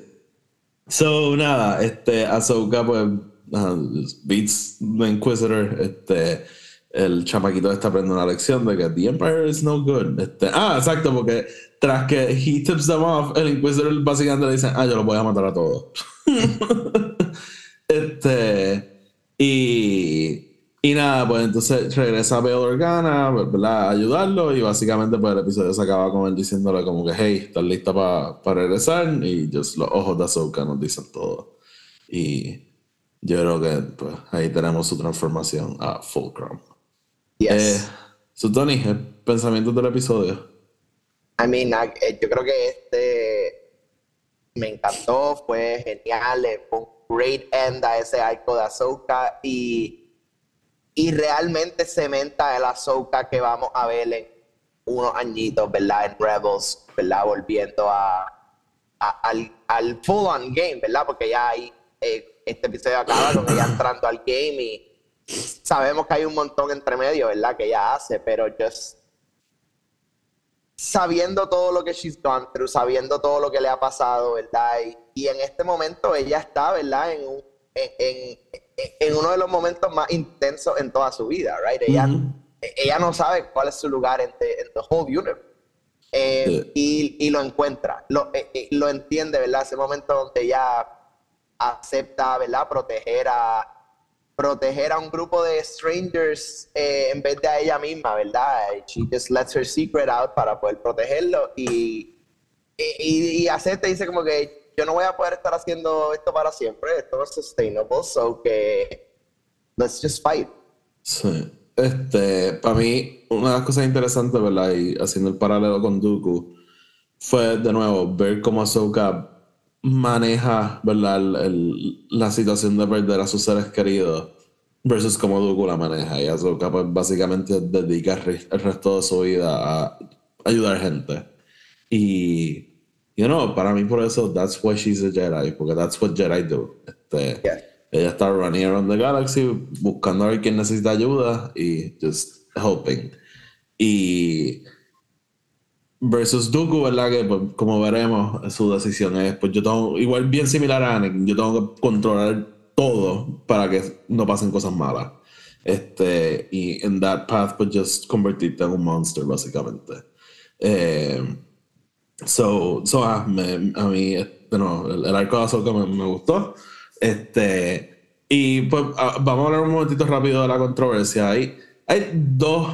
So, nada, este, Ahsoka, pues, uh, beats the Inquisitor, este, el chamaquito está aprendiendo una lección de que the Empire is no good. Este, ah, exacto, porque tras que he tips them off, el Inquisitor básicamente le dice, ah, yo los voy a matar a todos. este, y, y nada, pues entonces regresa a Bail Organa, ¿verdad? A ayudarlo y básicamente pues el episodio se acaba con él diciéndole como que, hey, ¿estás lista para regresar? Y just los ojos de Ahsoka nos dicen todo. Y yo creo que pues, ahí tenemos su transformación a Fulcrum. Yes. Eh, so, Tony, el pensamiento del episodio. I mean, I- eh, yo creo que este me encantó, fue genial, eh, fue un great end a ese arco de Ahsoka y, y realmente cementa el Ahsoka que vamos a ver en unos añitos, ¿verdad? En Rebels, ¿verdad? Volviendo a, a- al, al full on game, ¿verdad? Porque ya hay, eh, este episodio acaba con ella entrando al game y sabemos que hay un montón entre medio, ¿verdad? Que ella hace, pero just sabiendo todo lo que she's gone through, sabiendo todo lo que le ha pasado, ¿verdad? Y, y en este momento ella está, ¿verdad? En, un- en, en- en uno de los momentos más intensos en toda su vida, ¿right? Ella, Ujú. ella no sabe cuál es su lugar en the, en the whole universe. Eh, y, y lo encuentra, lo, eh, eh, lo entiende, ¿verdad? Ese momento donde ella acepta, ¿verdad? Proteger a, proteger a un grupo de strangers eh, en vez de a ella misma, ¿verdad? She just lets her secret out para poder protegerlo y, y, y acepta y dice como que yo no voy a poder estar haciendo esto para siempre, esto no es sustainable, so que let's just fight. Sí. Este, para mí, una de las cosas interesantes, ¿verdad? Y haciendo el paralelo con Dooku, fue de nuevo ver cómo Ahsoka maneja, ¿verdad? El- el- la situación de perder a sus seres queridos versus cómo Dooku la maneja. Y Ahsoka, pues básicamente dedica el resto de su vida a ayudar gente. Y, you know, para mí por eso, that's why she's a Jedi, porque that's what Jedi do. Este, Yeah. ella está running around the galaxy buscando a ver quién necesita ayuda y just helping. Y versus Dooku, ¿verdad? Que pues, como veremos, su decisión es, pues yo tengo, igual bien similar a Anakin, yo tengo que controlar todo para que no pasen cosas malas. Este, y en that path, pues just convertirte en un monster, básicamente. Eh, So, so ah, me- a mí, este, no, el, el arco de Ahsoka me, me gustó. Este, y pues ah, vamos a hablar un momentito rápido de la controversia. Hay, hay dos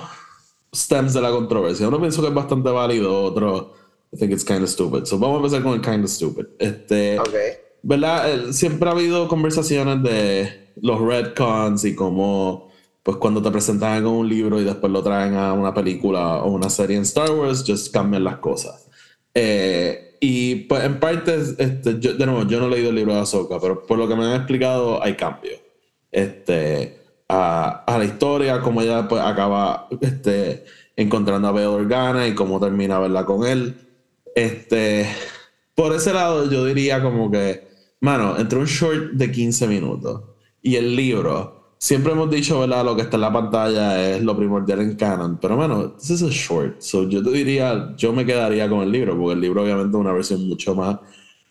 stems de la controversia. Uno pienso que es bastante válido, otro, I think it's kind of stupid. So vamos a empezar con el kind of stupid. Este, Ok. ¿verdad? Siempre ha habido conversaciones de los retcons y cómo, pues cuando te presentan con un libro y después lo traen a una película o una serie en Star Wars, just cambian las cosas. Eh, y pues en parte, este, yo, de nuevo, yo no he leído el libro de Ahsoka, pero por lo que me han explicado hay cambios. Este, a, a la historia, como ella pues acaba este, encontrando a Bail Organa y cómo termina verla con él. Este, por ese lado, yo diría como que, mano, entre un short de 15 minutos y el libro, siempre hemos dicho, ¿verdad? Lo que está en la pantalla es lo primordial en canon, pero, mano, this is a short. So, yo te diría, yo me quedaría con el libro, porque el libro, obviamente, es una versión mucho más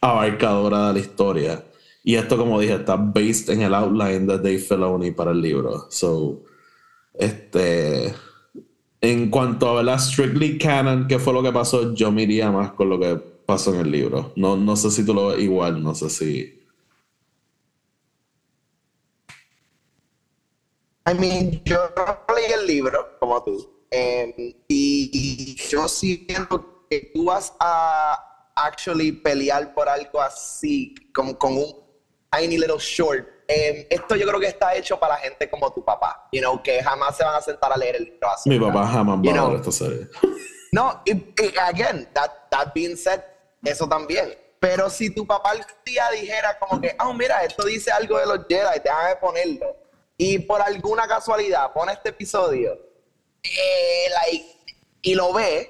abarcadora de la historia. Y esto, como dije, está based en el outline de Dave Filoni para el libro. So, este. En cuanto a ¿verdad? strictly canon, qué fue lo que pasó, yo me más con lo que pasó en el libro. No, no sé si tú lo ves igual, no sé si. I mean, yo no leí el libro, como tú. em, y yo siento que tú vas a actually pelear por algo así, con, con un tiny little short. Em, esto yo creo que está hecho para gente como tu papá, you know, que jamás se van a sentar a leer el libro así. Mi papá jamás va a ver esta serie. No, y, y again, that, that being said, eso también. Pero si tu papá el día dijera como que, oh, mira, esto dice algo de los Jedi, déjame ponerlo. Y por alguna casualidad pone este episodio, eh, like, y lo ve,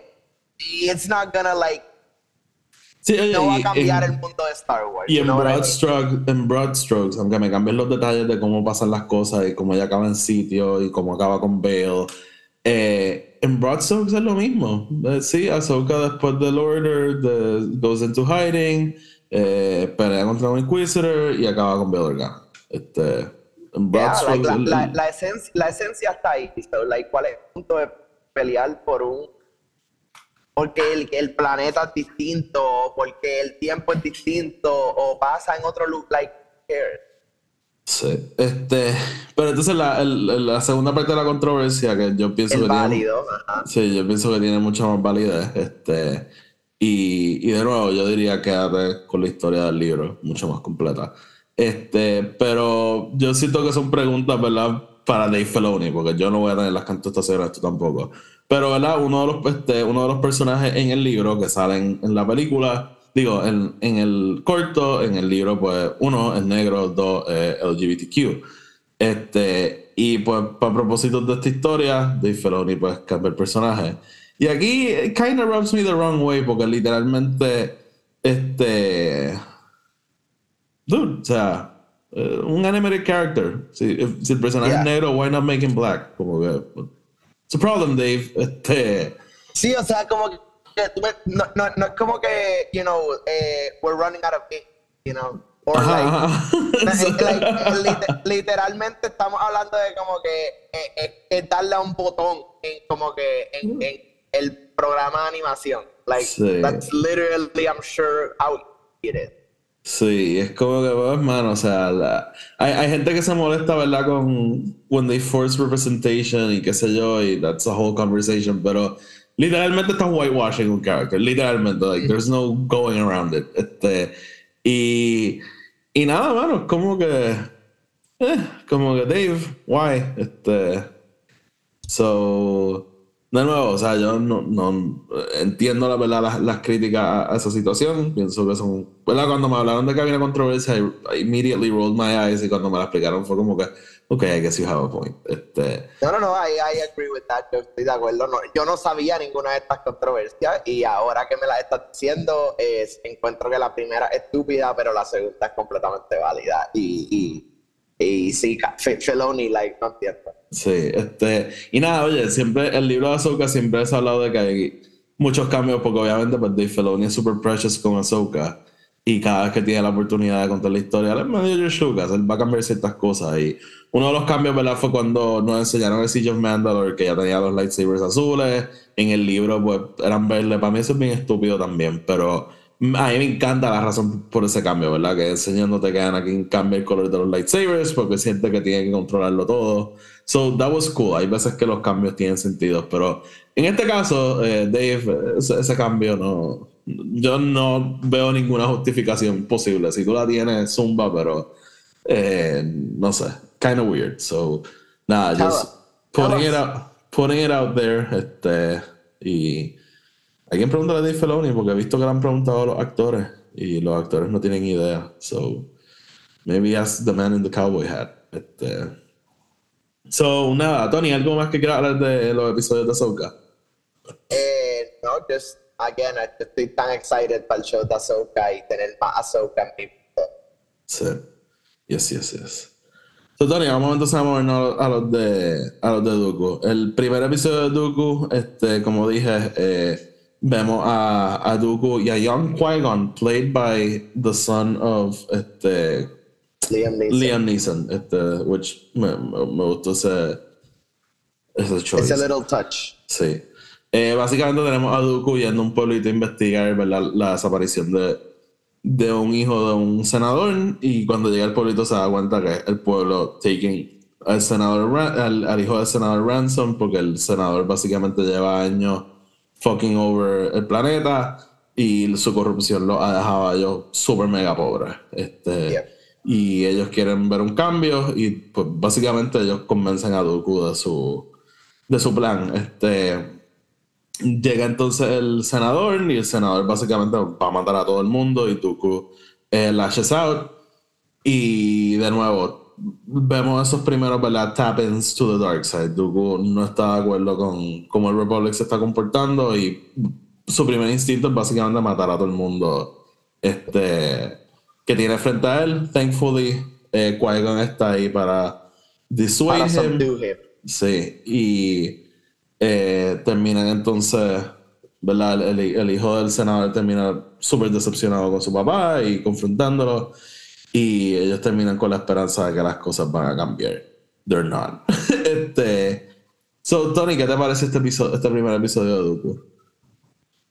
y it's not gonna, like, Sí, oye, no va a cambiar en- el mundo de Star Wars. Y en I broad, en broad strokes, aunque me cambien los detalles de cómo pasan las cosas y cómo ella acaba en sitio y cómo acaba con Bale, eh, en broad strokes es lo mismo. Eh, sí, Ahsoka después del Order de- goes into hiding, eh, pelea contra un Inquisitor y acaba con Bale Organa. Este, en broad Yeah, like, la, el- la, la esencia, la esencia está ahí. Like, ¿Cuál es el punto de pelear por un... Porque el, el planeta es distinto, o porque el tiempo es distinto, o pasa en otro lugar, like, here. Sí, este, pero entonces la, el- la segunda parte de la controversia que yo pienso el que tiene- válido. ajá. Sí, yo pienso que tiene mucha más validez. Este, y, y de nuevo, yo diría quédate con la historia del libro, mucho más completa. Este, pero yo siento que son preguntas, ¿verdad? Para Dave Filoni, porque yo no voy a tener las contestaciones, tú tampoco. Pero, ¿verdad? Uno de los, este, uno de los personajes en el libro que salen en la película, digo, en, en el corto, en el libro, pues uno es negro, dos es LGBTQ. Este, y pues, para propósitos de esta historia, Dave Filoni pues cambia el personaje. Y aquí, it kind of rubs me the wrong way, porque literalmente, este. Dude, o sea, eh, un animated character. Si, if- si el personaje Yeah. es negro, why not make him black? Como que. It's a problem, Dave. Este. Sí, o sea, como que no, no, no es como que, you know, eh, we're running out of ink, you know, or like, Ajá, ajá. like, like, lit- literalmente estamos hablando de como que eh, eh, es darle a un botón en como que en, en el programa de animación. Like, Sí. that's literally, I'm sure, how it is. Sí, es como que, pues, mano, o sea, la- hay, hay gente que se molesta, ¿verdad? Con when they force representation y qué sé yo, y that's a whole conversation, pero literalmente estás whitewashing un character, literalmente, like, there's no going around it. Este, y, y nada, mano, como que, eh, como que Dave, why? Este, so, de nuevo, o sea, yo no, no entiendo la verdad las, críticas a, esa situación. Pienso que son. ¿Verdad? Cuando me hablaron de que había una controversia, I, immediately rolled my eyes y cuando me la explicaron fue como que, ok, I guess you have a point. Este, No, no, no, I, I agree with that. Yo estoy de acuerdo. No, yo no sabía ninguna de estas controversias y ahora que me las estás diciendo, es, encuentro que la primera es estúpida, pero la segunda es completamente válida. Y, y sí, F- Filoni, like, no entiendo. sí, este. Y nada, oye, siempre, el libro de Ahsoka siempre se ha hablado de que hay muchos cambios, porque obviamente, pues Dave Filoni es super precious con Ahsoka. Y cada vez que tiene la oportunidad de contar la historia, él es medio George Lucas, él va a cambiar ciertas cosas. Y uno de los cambios, ¿verdad? Fue cuando nos enseñaron el Siege of Mandalore, que ya tenía los lightsabers azules. En el libro, pues, eran verdes. Para mí eso es bien estúpido también, pero a mí me encanta la razón por ese cambio, ¿verdad? Que enseñándote que Anakin cambia el color de los lightsabers porque siente que tiene que controlarlo todo. So, that was cool. Hay veces que los cambios tienen sentido, pero en este caso, eh, Dave, ese, ese cambio no... Yo no veo ninguna justificación posible. Si tú la tienes, zumba, pero eh, no sé, kind of weird. So, nada, just us. putting it out, putting it out there. Este, y alguien pregunta a Dave Filoni porque he visto que le han preguntado a los actores y los actores no tienen idea. So, maybe ask the man in the cowboy hat. Este, so, nada, Tony, ¿algo más que quieras hablar de los episodios de Ahsoka? Eh, no, just, again, estoy tan excited para el show de Ahsoka y tener más Ahsoka en mi vida. Sí. Yes, yes, yes. So, Tony, vamos entonces a movernos a los de, a los de Dooku. El primer episodio de Dooku, este, como dije, eh, vemos a, a Dooku y a Young Qui-Gon, played by the son of este, Liam Neeson. Liam Neeson, este, which me, me, me gustó ese, ese choice. It's a little touch. Sí. Eh, básicamente tenemos a Dooku yendo a un pueblito a investigar ¿verdad? la desaparición de, de un hijo de un senador y cuando llega al pueblito se da cuenta que el pueblo taking al senador al hijo del senador Ransom porque el senador básicamente lleva años fucking over el planeta y su corrupción lo ha dejado a ellos súper mega pobres. Este. Y ellos quieren ver un cambio y pues básicamente ellos convencen a Dooku de su, de su plan. Este, llega entonces el senador y el senador básicamente va a matar a todo el mundo y Dooku eh, lashes out. Y de nuevo, vemos esos primeros ¿verdad? tap-ins to the dark side. Dooku no está de acuerdo con cómo el Republic se está comportando y su primer instinto es básicamente matar a todo el mundo este, que tiene frente a él. Thankfully, eh, Qui-Gon está ahí para dissuade Para him. subdue him. Sí, y eh, terminan entonces, ¿verdad? El, el- el hijo del senador termina súper decepcionado con su papá y confrontándolo. Y ellos terminan con la esperanza de que las cosas van a cambiar. They're not. este, so, Tony, ¿qué te parece este, episodio, este primer episodio de Dooku?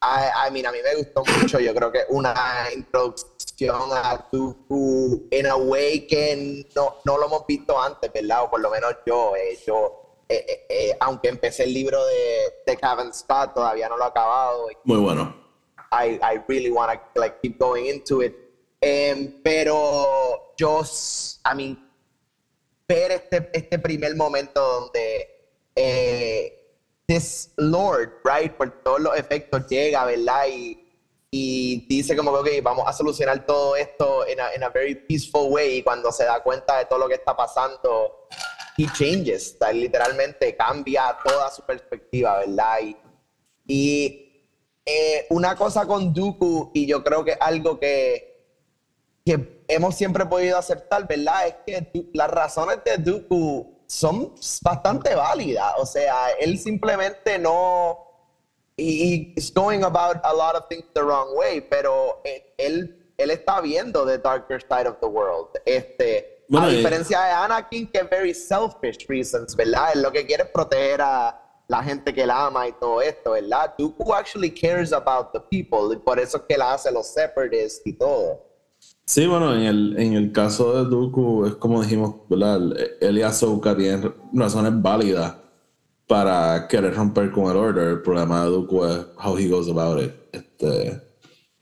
I, I mean, a mí me gustó mucho. Yo creo que una introducción a Dooku en a way que no, no lo hemos visto antes, ¿verdad? O por lo menos yo, eh, yo eh, eh, eh, aunque empecé el libro de, de Kevin Scott, todavía no lo he acabado. Muy bueno. I, I really want to like keep going into it. Em, pero yo, I mean, ver este, este primer momento donde eh, this Lord, right, por todos los efectos llega, ¿verdad? Y, y dice como que, ok, vamos a solucionar todo esto en a, a very peaceful way. Y cuando se da cuenta de todo lo que está pasando, he changes, sea, literalmente cambia toda su perspectiva, ¿verdad? Y, y eh, una cosa con Dooku, y yo creo que algo que, que hemos siempre podido aceptar, ¿verdad? Es que las razones de Dooku son bastante válidas. O sea, él simplemente no. Y is going about a lot of things the wrong way, pero eh, él, él está viendo the darker side of the world. Este, Bueno, a y- diferencia de Anakin, que es very selfish reasons, ¿verdad? Él lo que quiere es proteger a la gente que él ama y todo esto, ¿verdad? Dooku actually cares about the people, por eso es que él hace los separatists y todo. Sí, bueno, en el, en el caso de Dooku, es como dijimos, ¿verdad? Él y Ahsoka tienen razones válidas para querer romper con el order. El problema de Dooku es how he goes about it. Este,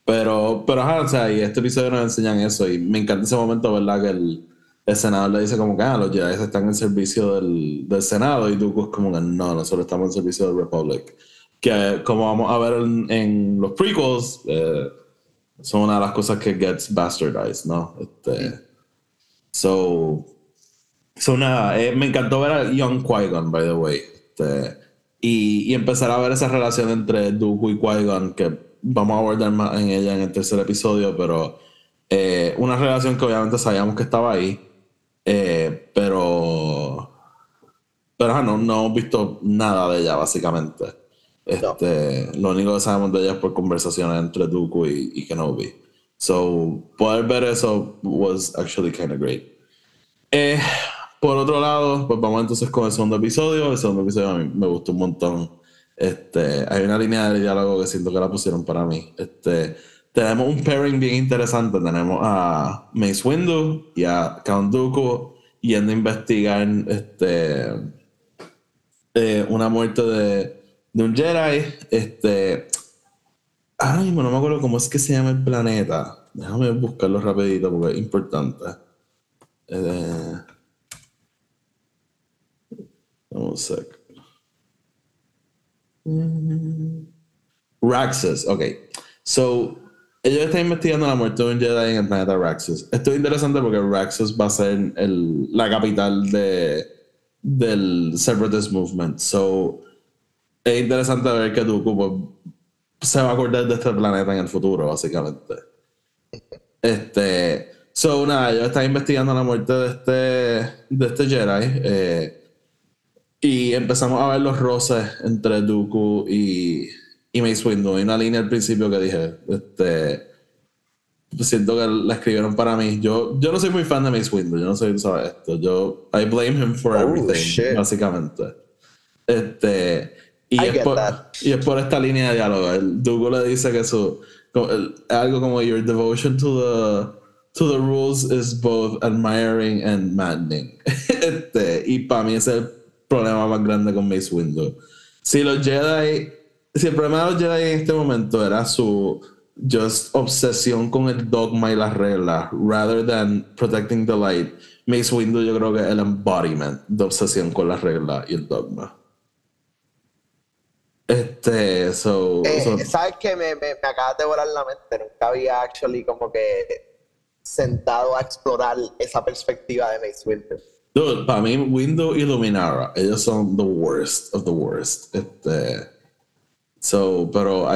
pero, pero, ajá, o sea, y este episodio nos enseñan eso. Y me encanta ese momento, ¿verdad? Que el, el Senado le dice como que ah, los Jedi están en servicio del, del Senado. Y Dooku es como que no, nosotros estamos en servicio del Republic. Que como vamos a ver en, en los prequels, eh, son una de las cosas que gets bastardized, ¿no? Este, so, so nada, eh, me encantó ver a Young Qui-Gon, by the way. Este, y, y, empezar a ver esa relación entre Dooku y Qui-Gon, que vamos a abordar más en ella en el tercer episodio, pero eh, una relación que obviamente sabíamos que estaba ahí, eh, pero, pero no, no hemos visto nada de ella, básicamente. Este, Lo único que sabemos de ella es por conversaciones entre Dooku y, y Kenobi. So, poder ver eso was actually kind of great. Eh, por otro lado, pues vamos entonces con el segundo episodio. El segundo episodio a mí me gustó un montón. Este, hay una línea de diálogo que siento que la pusieron para mí. Este, tenemos un pairing bien interesante. Tenemos a Mace Windu y a Count Dooku yendo a investigar este, eh, una muerte de de un Jedi. Este. Ahora mismo no me acuerdo cómo es que se llama el planeta. Déjame buscarlo rapidito porque es importante. Eh, vamos a ver. Raxus, ok. So, ellos están investigando la muerte de un Jedi en el planeta Raxus. Esto es interesante porque Raxus va a ser el, la capital de, del Separatist Movement. So, es interesante ver que pues, se va a acordar de este planeta en el futuro, básicamente. Este. So, nada, ellos están investigando la muerte de este, de este Jedi. Eh, y empezamos a ver los roces entre Dooku y, y Mace Windu. Hay una línea al principio que dije, este, siento que la escribieron para mí. Yo, yo no soy muy fan de Mace Windu, yo no soy, ¿sabes esto? Yo, I blame him for oh, everything, básicamente. Este, y es, por, y es, por, esta línea de diálogo. El Dugo le dice que su algo como your devotion to the to the rules is both admiring and maddening. este, y para mí ese es el problema más grande con Mace Windu. Si los Jedi, si el problema de los Jedi en este momento era su just obsesión con el dogma y las reglas, rather than protecting the light, Mace Windu yo creo que es el embodiment de obsesión con las reglas y el dogma. Este, so, eh, ¿Sabes que me, me, me, acabas de volar la mente? Nunca había actually como que sentado a explorar esa perspectiva de Mace Windu. Dude, para mí, Windu y Luminara, ellos son the worst of the worst. Este, so, pero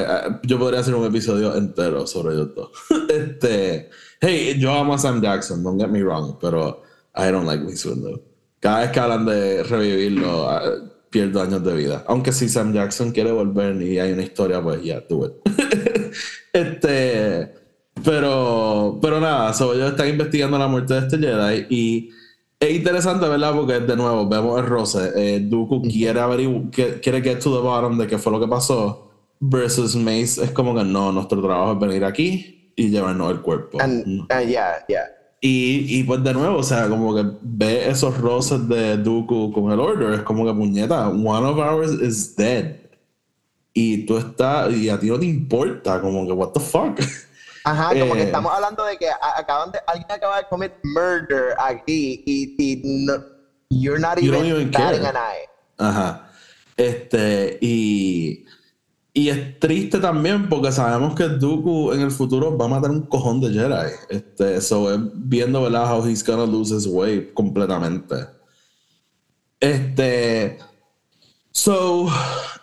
yo podría hacer un episodio entero sobre ellos dos. este, hey, yo amo a Sam Jackson, don't get me wrong, pero I don't like Mace Windu. Cada vez que hablan de revivirlo, pierdo años de vida. Aunque si Sam Jackson quiere volver y hay una historia, pues ya, yeah, do este, pero, pero nada, so, ellos están investigando la muerte de este Jedi y es interesante, ¿verdad? Porque de nuevo vemos el roce. Eh, Dooku quiere averiguar, quiere get to the bottom de qué fue lo que pasó. Versus Mace es como que no, nuestro trabajo es venir aquí y llevarnos el cuerpo. And, yeah, yeah. Y, y, pues de nuevo, o sea, como que ve esos roces de Dooku con el Order, es como que puñeta, one of ours is dead. Y tú estás, y a ti no te importa, como que what the fuck. Ajá, como que eh, estamos hablando de que acaban de, alguien acaba de cometer murder aquí y, y no, you're not even, even batting an eye. Ajá. Este, y y es triste también porque sabemos que Dooku en el futuro va a matar un cojón de Jedi. Este, eso es viendo, ¿verdad? How he's gonna lose his way completamente. Este. So,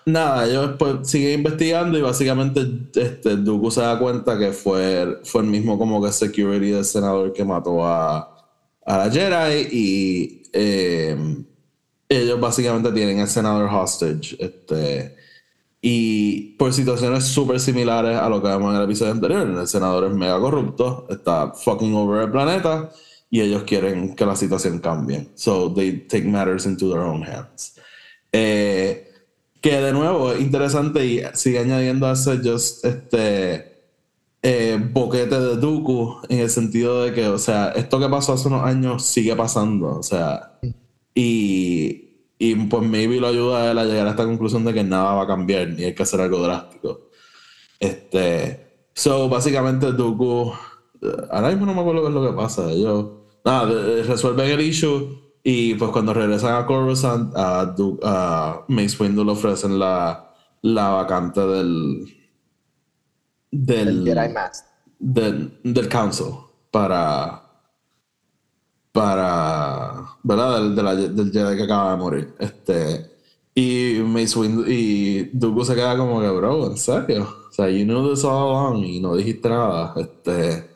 nada, ellos pues siguen investigando y básicamente este, Dooku se da cuenta que fue, fue el mismo como que security del senador que mató a, a la Jedi y eh, ellos básicamente tienen el senador hostage. Este, y por situaciones súper similares a lo que vemos en el episodio anterior, el senador es mega corrupto, está fucking over el planeta y ellos quieren que la situación cambie. So they take matters into their own hands. Eh, que de nuevo es interesante y sigue añadiendo a ese just este eh, boquete de Dooku en el sentido de que, o sea, esto que pasó hace unos años sigue pasando, o sea, y, y pues maybe lo ayuda a él a llegar a esta conclusión de que nada va a cambiar ni hay que hacer algo drástico. Este, so, básicamente Dooku, eh, ahora mismo no me acuerdo qué es lo que pasa, ellos, nada, resuelven el issue y pues cuando regresan a Coruscant, a, Du- a Mace Windu le ofrecen la, la vacante del... Del, El Jedi del, del council para para verdad del, de la- del Jedi que acaba de morir. Este y Mace Windu y Dooku se queda como que bro en serio o sea you knew this all along y no dijiste nada este.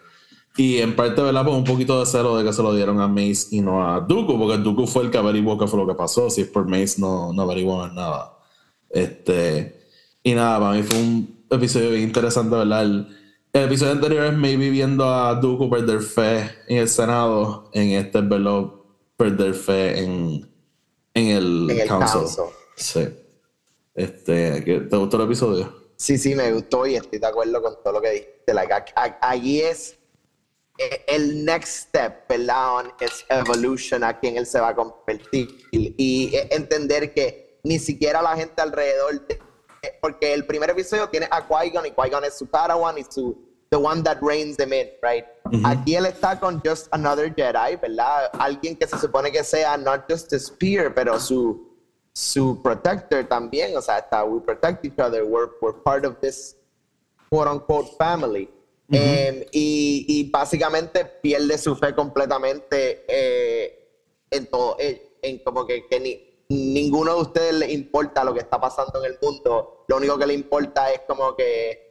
Y en parte verdad pues un poquito de celo de que se lo dieron a Mace y no a Dooku porque Dooku fue el que averiguó qué fue lo que pasó. Si es por Mace no, no averiguó nada. Este, y nada, para mí fue un episodio bien interesante, ¿verdad? El, el episodio anterior es maybe viendo a Dooku perder fe en el Senado, en este es verlo perder fe en, en el, En el council. council. Sí. Este, ¿qué- ¿Te gustó el episodio? Sí, sí, me gustó y estoy de acuerdo con todo lo que dijiste. Like, allí es eh, el next step, ¿verdad? On his evolution, a quien él se va a convertir. Y eh, entender que ni siquiera la gente alrededor, de- porque el primer episodio tiene a Qui-Gon y Qui-Gon es su Padawan y su, the one that reigns them in, right? Aquí él está con just another Jedi, ¿verdad? Alguien que se supone que sea not just a spear, pero su, su protector también, o sea, está, we protect each other, we're, we're part of this quote unquote family. Em, y, y básicamente pierde su fe completamente eh, en todo, eh, en como que, que ni, ninguno de ustedes le importa lo que está pasando en el mundo, lo único que le importa es como que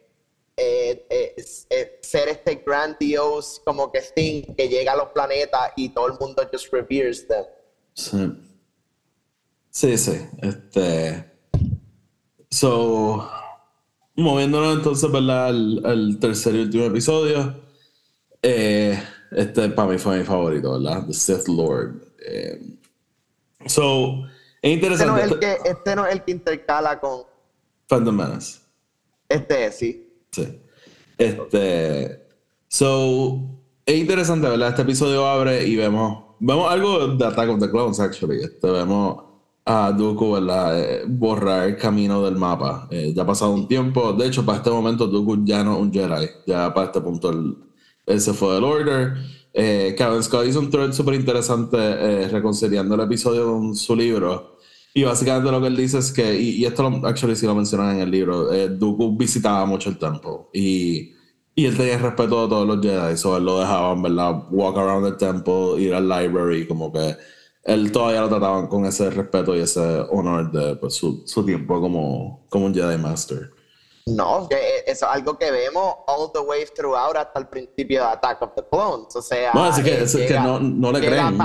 eh, eh, eh, ser este grandiose como que thing que llega a los planetas y todo el mundo just reveres them. Sí. Sí, sí. Este. So. Moviéndonos entonces, ¿verdad? Al, al tercer y último episodio. Eh, este para mí fue mi favorito, ¿verdad? The Sith Lord. Eh, so. Es Este no interesante. es el que, este no es el que intercala con Phantom Menace. este, sí. Sí. Este. So. Es interesante, ¿verdad? Este episodio abre y vemos. Vemos algo de Attack of the Clones, actually. Este, vemos a Dooku, ¿verdad? Eh, borrar el camino del mapa. Eh, ya ha pasado un tiempo. De hecho, para este momento, Dooku ya no es un Jedi. Ya para este punto, él, se fue del Order. Eh, Kevin Scott hizo un thread súper interesante eh, reconciliando el episodio con su libro. Y básicamente lo que él dice es que, y, y esto lo, actually sí lo mencionan en el libro, eh, Dooku visitaba mucho el templo y, y él tenía respeto a todos los Jedi, so él lo dejaban, ¿verdad? Walk around the temple, ir al library, como que él todavía lo trataban con ese respeto y ese honor de pues, su, su tiempo como, como un Jedi Master. No, que eso es algo que vemos all the way throughout hasta el principio de Attack of the Clones. O sea, No, así que- eh, es que no- no le creen.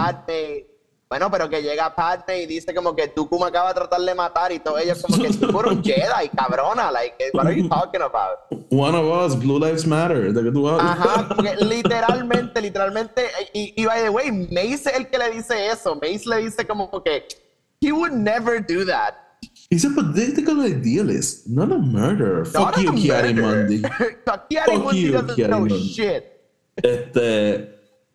Bueno, pero que llega Padme y dice como que Dooku me acaba de tratar de matar y todo ellos como que tú eres un Jedi, cabrona. Like, what are you talking about? One of us, Blue Lives Matter, de que tú hablas. Ajá, porque literalmente, literalmente, y, y by the way, Mace es el que le dice eso. Mace le dice como que he would never do that. He's a political idealist, not a murderer. Fuck Not you, a Kiari. Mundi. Fuck Mundi you, doesn't Kiari know Mundi. shit. Este,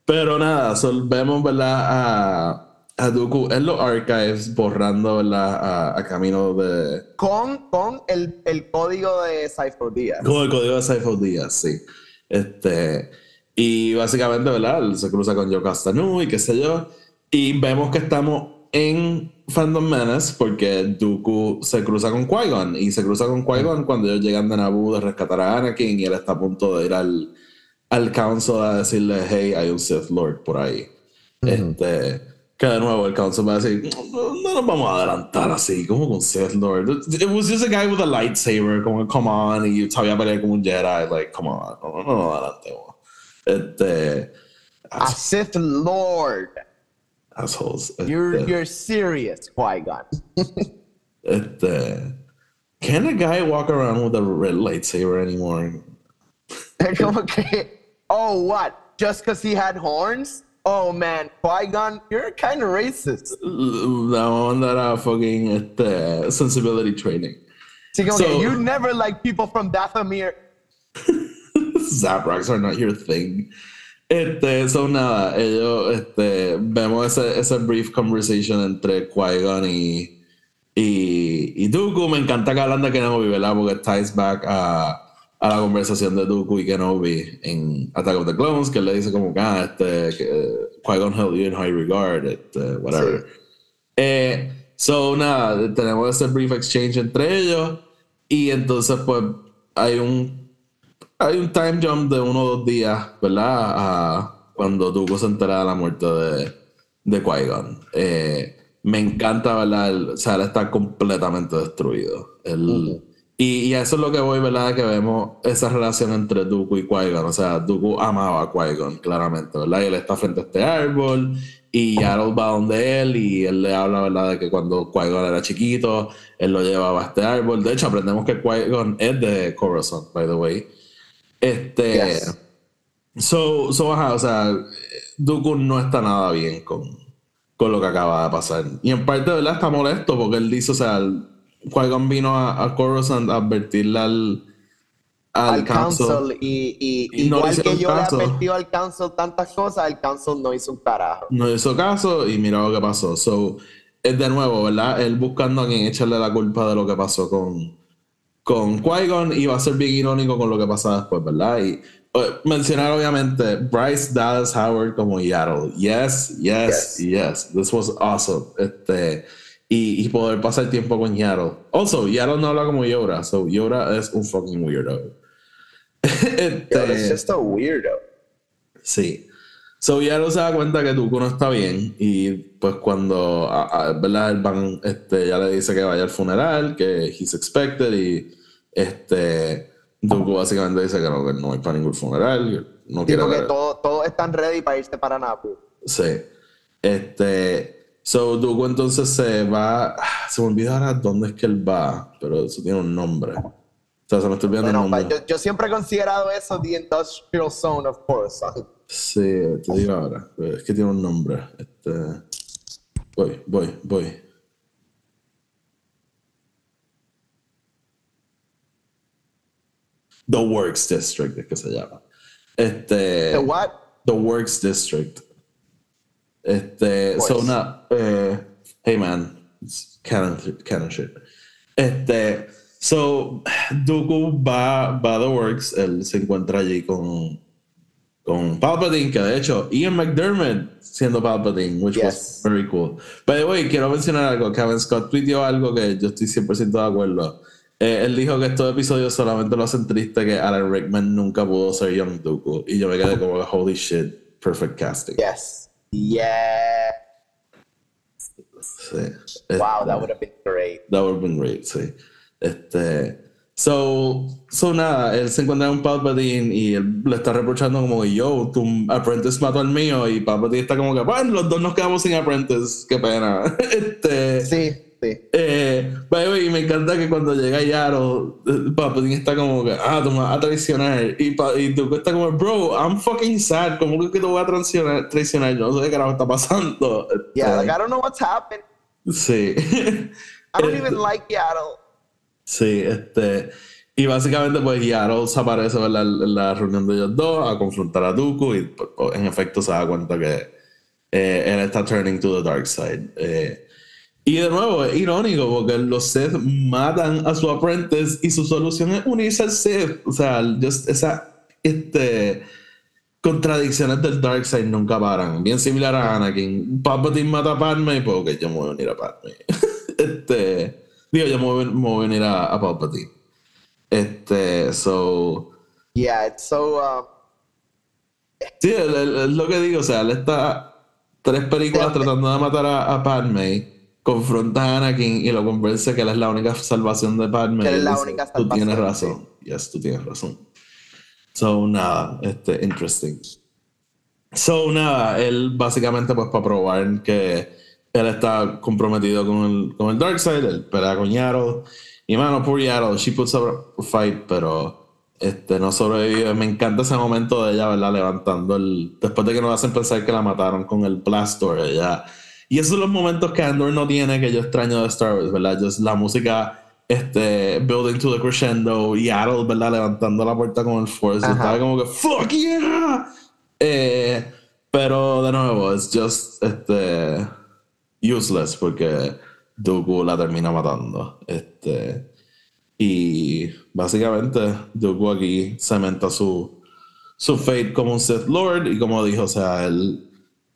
pero nada, vemos, ¿verdad? A, a Dooku en los archives borrando. A, a camino de. Con, con el, el código de Cypher Díaz. Con el código de Cypher Díaz, sí. Este, y básicamente, ¿verdad? Él se cruza con Joe Castanu y qué sé yo. Y vemos que estamos en Phantom Menace porque Dooku se cruza con Qui-Gon. Y se cruza con Qui-Gon cuando ellos llegan de Naboo de rescatar a Anakin y él está a punto de ir al, al Council a decirle, hey, hay un Sith Lord por ahí. Este, que de nuevo el Council va a decir, no, no nos vamos a adelantar así, como con Sith Lord. It was just a guy with a lightsaber, como, come on, y sabía pelear como un Jedi, like, come on, no, no, no adelantemos. Este, A Sith Lord. assholes. You're, you're serious, Qui-Gon. este, can a guy walk around with a red lightsaber anymore? Como que, oh, what? Just because he had horns? Oh, man, Qui-Gon, you're kind of racist. La onda era fucking at the sensibility training. Como So- you never like people from Dathomir. Zabrocks are not your thing. Este, son nada, ellos, este, vemos ese, ese brief conversation entre Qui-Gon y, y, y Dooku. Me encanta que hablan de Kenobi, ¿verdad? Porque ties back a, a la conversación de Dooku y Kenobi en Attack of the Clones, que le dice como que, ah, este, que, Qui-Gon held you in high regard, este, whatever. Eh, so, nada, tenemos ese brief exchange entre ellos y entonces, pues, hay un hay un time jump de uno o dos días, ¿verdad? A cuando Dooku se entera de la muerte de, de Qui-Gon. Eh, me encanta, ¿verdad? El, o sea, él está completamente destruido. El, y, y, eso es lo que voy, ¿verdad? Que vemos esa relación entre Dooku y Qui-Gon. O sea, Dooku amaba a Qui-Gon, claramente, ¿verdad? Y él está frente a este árbol y Yaddle va donde él y él le habla, ¿verdad? De que cuando Qui-Gon era chiquito, él lo llevaba a este árbol. De hecho, aprendemos que Qui-Gon es de Coruscant, by the way. Este. Yes. So, so, ajá, o sea, Dooku no está nada bien con, con lo que acaba de pasar. Y en parte, ¿verdad? Está molesto porque él dice, o sea, Qui-Gon vino a, a Coruscant a advertirle al. Al, al council, council y, y, y igual no que yo caso. le advertí al council tantas cosas, el council no hizo un carajo. No hizo caso y mira lo que pasó. So, es de nuevo, ¿verdad? Él buscando a quien echarle la culpa de lo que pasó con, con Qui-Gon y va a ser bien irónico con lo que pasa después, ¿verdad? Y uh, mencionar obviamente Bryce Dallas Howard como Yaddle. Yes, yes, yes, yes. This was awesome. Este, y, y, poder pasar tiempo con Yaddle. Also, Yaddle no habla como Yoda, so Yoda es un fucking weirdo. este, Yoda's just a weirdo. Sí. So Yaddle se da cuenta que Tuco no está bien y pues cuando, a, a, ¿verdad? El van, este, ya le dice que vaya al funeral, que he's expected y este, Dooku básicamente dice que no, que no hay para ningún funeral. No quiere que todos todo están ready para irse para Napu. Sí. Este, so Dooku entonces se va, se me olvida ahora dónde es que él va, pero eso tiene un nombre. O sea, se me está olvidando bueno, el nombre. Yo, yo, siempre he considerado eso the industrial zone of course. Sí, te digo ahora. Es que tiene un nombre. Este, voy, voy, voy. The Works District, es que se llama. Este, The what? The Works District. Este, so una, uh, hey man, it's canon, canon shit. Este, so, Dooku va, va a The Works, él se encuentra allí con, con Palpatine, que de hecho, Ian McDermott siendo Palpatine, which yes. was very cool. By the way, quiero mencionar algo, Kevin Scott tuiteó algo que yo estoy 100% de acuerdo. Eh, él dijo que estos episodios solamente lo hacen triste que Alan Rickman nunca pudo ser Young Dooku. Y yo me quedé como, holy shit, perfect casting. Yes. Yeah. Sí. Wow, that would have been great. That would have been great, sí. Este. So, so nada, él se encuentra con Palpatine y él le está reprochando como que yo, tu apprentice mató al mío y Palpatine está como que, bueno, los dos nos quedamos sin apprentice, qué pena. este, sí. Eh, y me encanta que cuando llega Yaro, Palpatine está como que, ah, tú me vas a traicionar. Y, y tú estás como, bro, I'm fucking sad. ¿Cómo que te voy a traicionar? traicionar? Yo no sé qué carajo está pasando. Yeah, like, I don't know what's happened. Sí. I don't even like Yaddle. Sí, este. Y básicamente, pues Yaddle se aparece en la, en la, reunión de ellos dos a confrontar a Dooku y pues, en efecto se da cuenta que eh, él está turning to the dark side. Eh, y de nuevo, es irónico porque los Sith matan a su apprentice y su solución es unirse al Sith. O sea, just esa este, contradicciones del Dark Side nunca paran. Bien similar a Anakin. Palpatine mata a Padme, pues ok, yo me voy a unir a Padme. este, digo, yo me voy, me voy a unir a, a Palpatine. Este, so. Yeah, it's so. Um... Sí, es lo que digo, o sea, él está tres películas tratando de matar a, a Padme confronta a Anakin y lo convence que él es la única salvación de Padme. Que es la única salvación. Tú tienes razón. Yes, tú tienes razón. So, nada, este, interesting. So, nada, él básicamente, pues, para probar que él está comprometido con el, con el Dark Side, él pelea con. Y, mano, por Yaddle, she puts up a fight, pero este, no sobrevive. Me encanta ese momento de ella, ¿verdad? Levantando el. Después de que nos hacen pensar que la mataron con el Blastor, ella y esos son los momentos que Andor no tiene que yo extraño de Star Wars, ¿verdad? Just la música este, building to the crescendo, y Yaddle, ¿verdad? Levantando la puerta con el Force. Ajá. Estaba como que, fuck yeah. Eh, pero de nuevo, es just este, useless porque Dooku la termina matando. Este, y básicamente, Dooku aquí cementa su, su fate como un Sith Lord. Y como dijo, o sea, él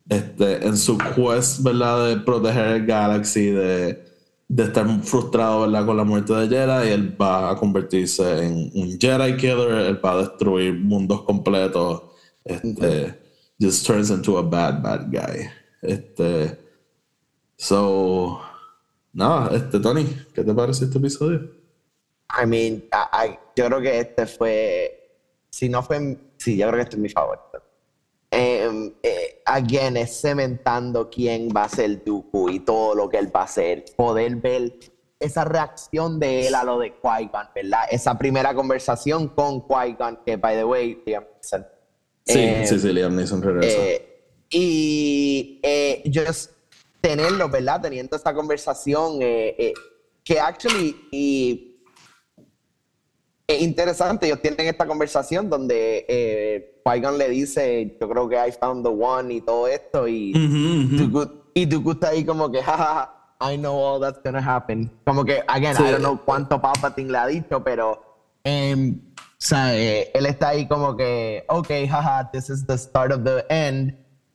este, en su quest, ¿verdad? De proteger el Galaxy, de, de estar frustrado, ¿verdad? Con la muerte de Jedi, él va a convertirse en un Jedi Killer, él va a destruir mundos completos. Este, just turns into a bad, bad guy. Este, so, nada, este, Tony, ¿qué te parece este episodio? I mean, I- I- yo creo que este fue, si no fue, sí, yo creo que este es mi favorito. Em, eh, again, es cementando quién va a ser Dooku y todo lo que él va a hacer. Poder ver esa reacción de él a lo de Qui-Gon, ¿verdad? Esa primera conversación con Qui-Gon, que, by the way, Liam Neeson, Sí, eh, sí, sí, Liam Neeson regresa. eh, y eh, just tenerlo, ¿verdad? Teniendo esta conversación eh, eh, que actually y es interesante. Ellos tienen esta conversación donde eh, le dice, yo creo que I found the one y todo esto y Ujú, ujú. Dooku- y Dooku está ahí como que, jajaja, I know all that's gonna happen. Como que, again, Sí. I don't know cuánto Palpatine le ha dicho, pero em, o sea, eh, él está ahí como que, ok, jaja, this is the start of the end,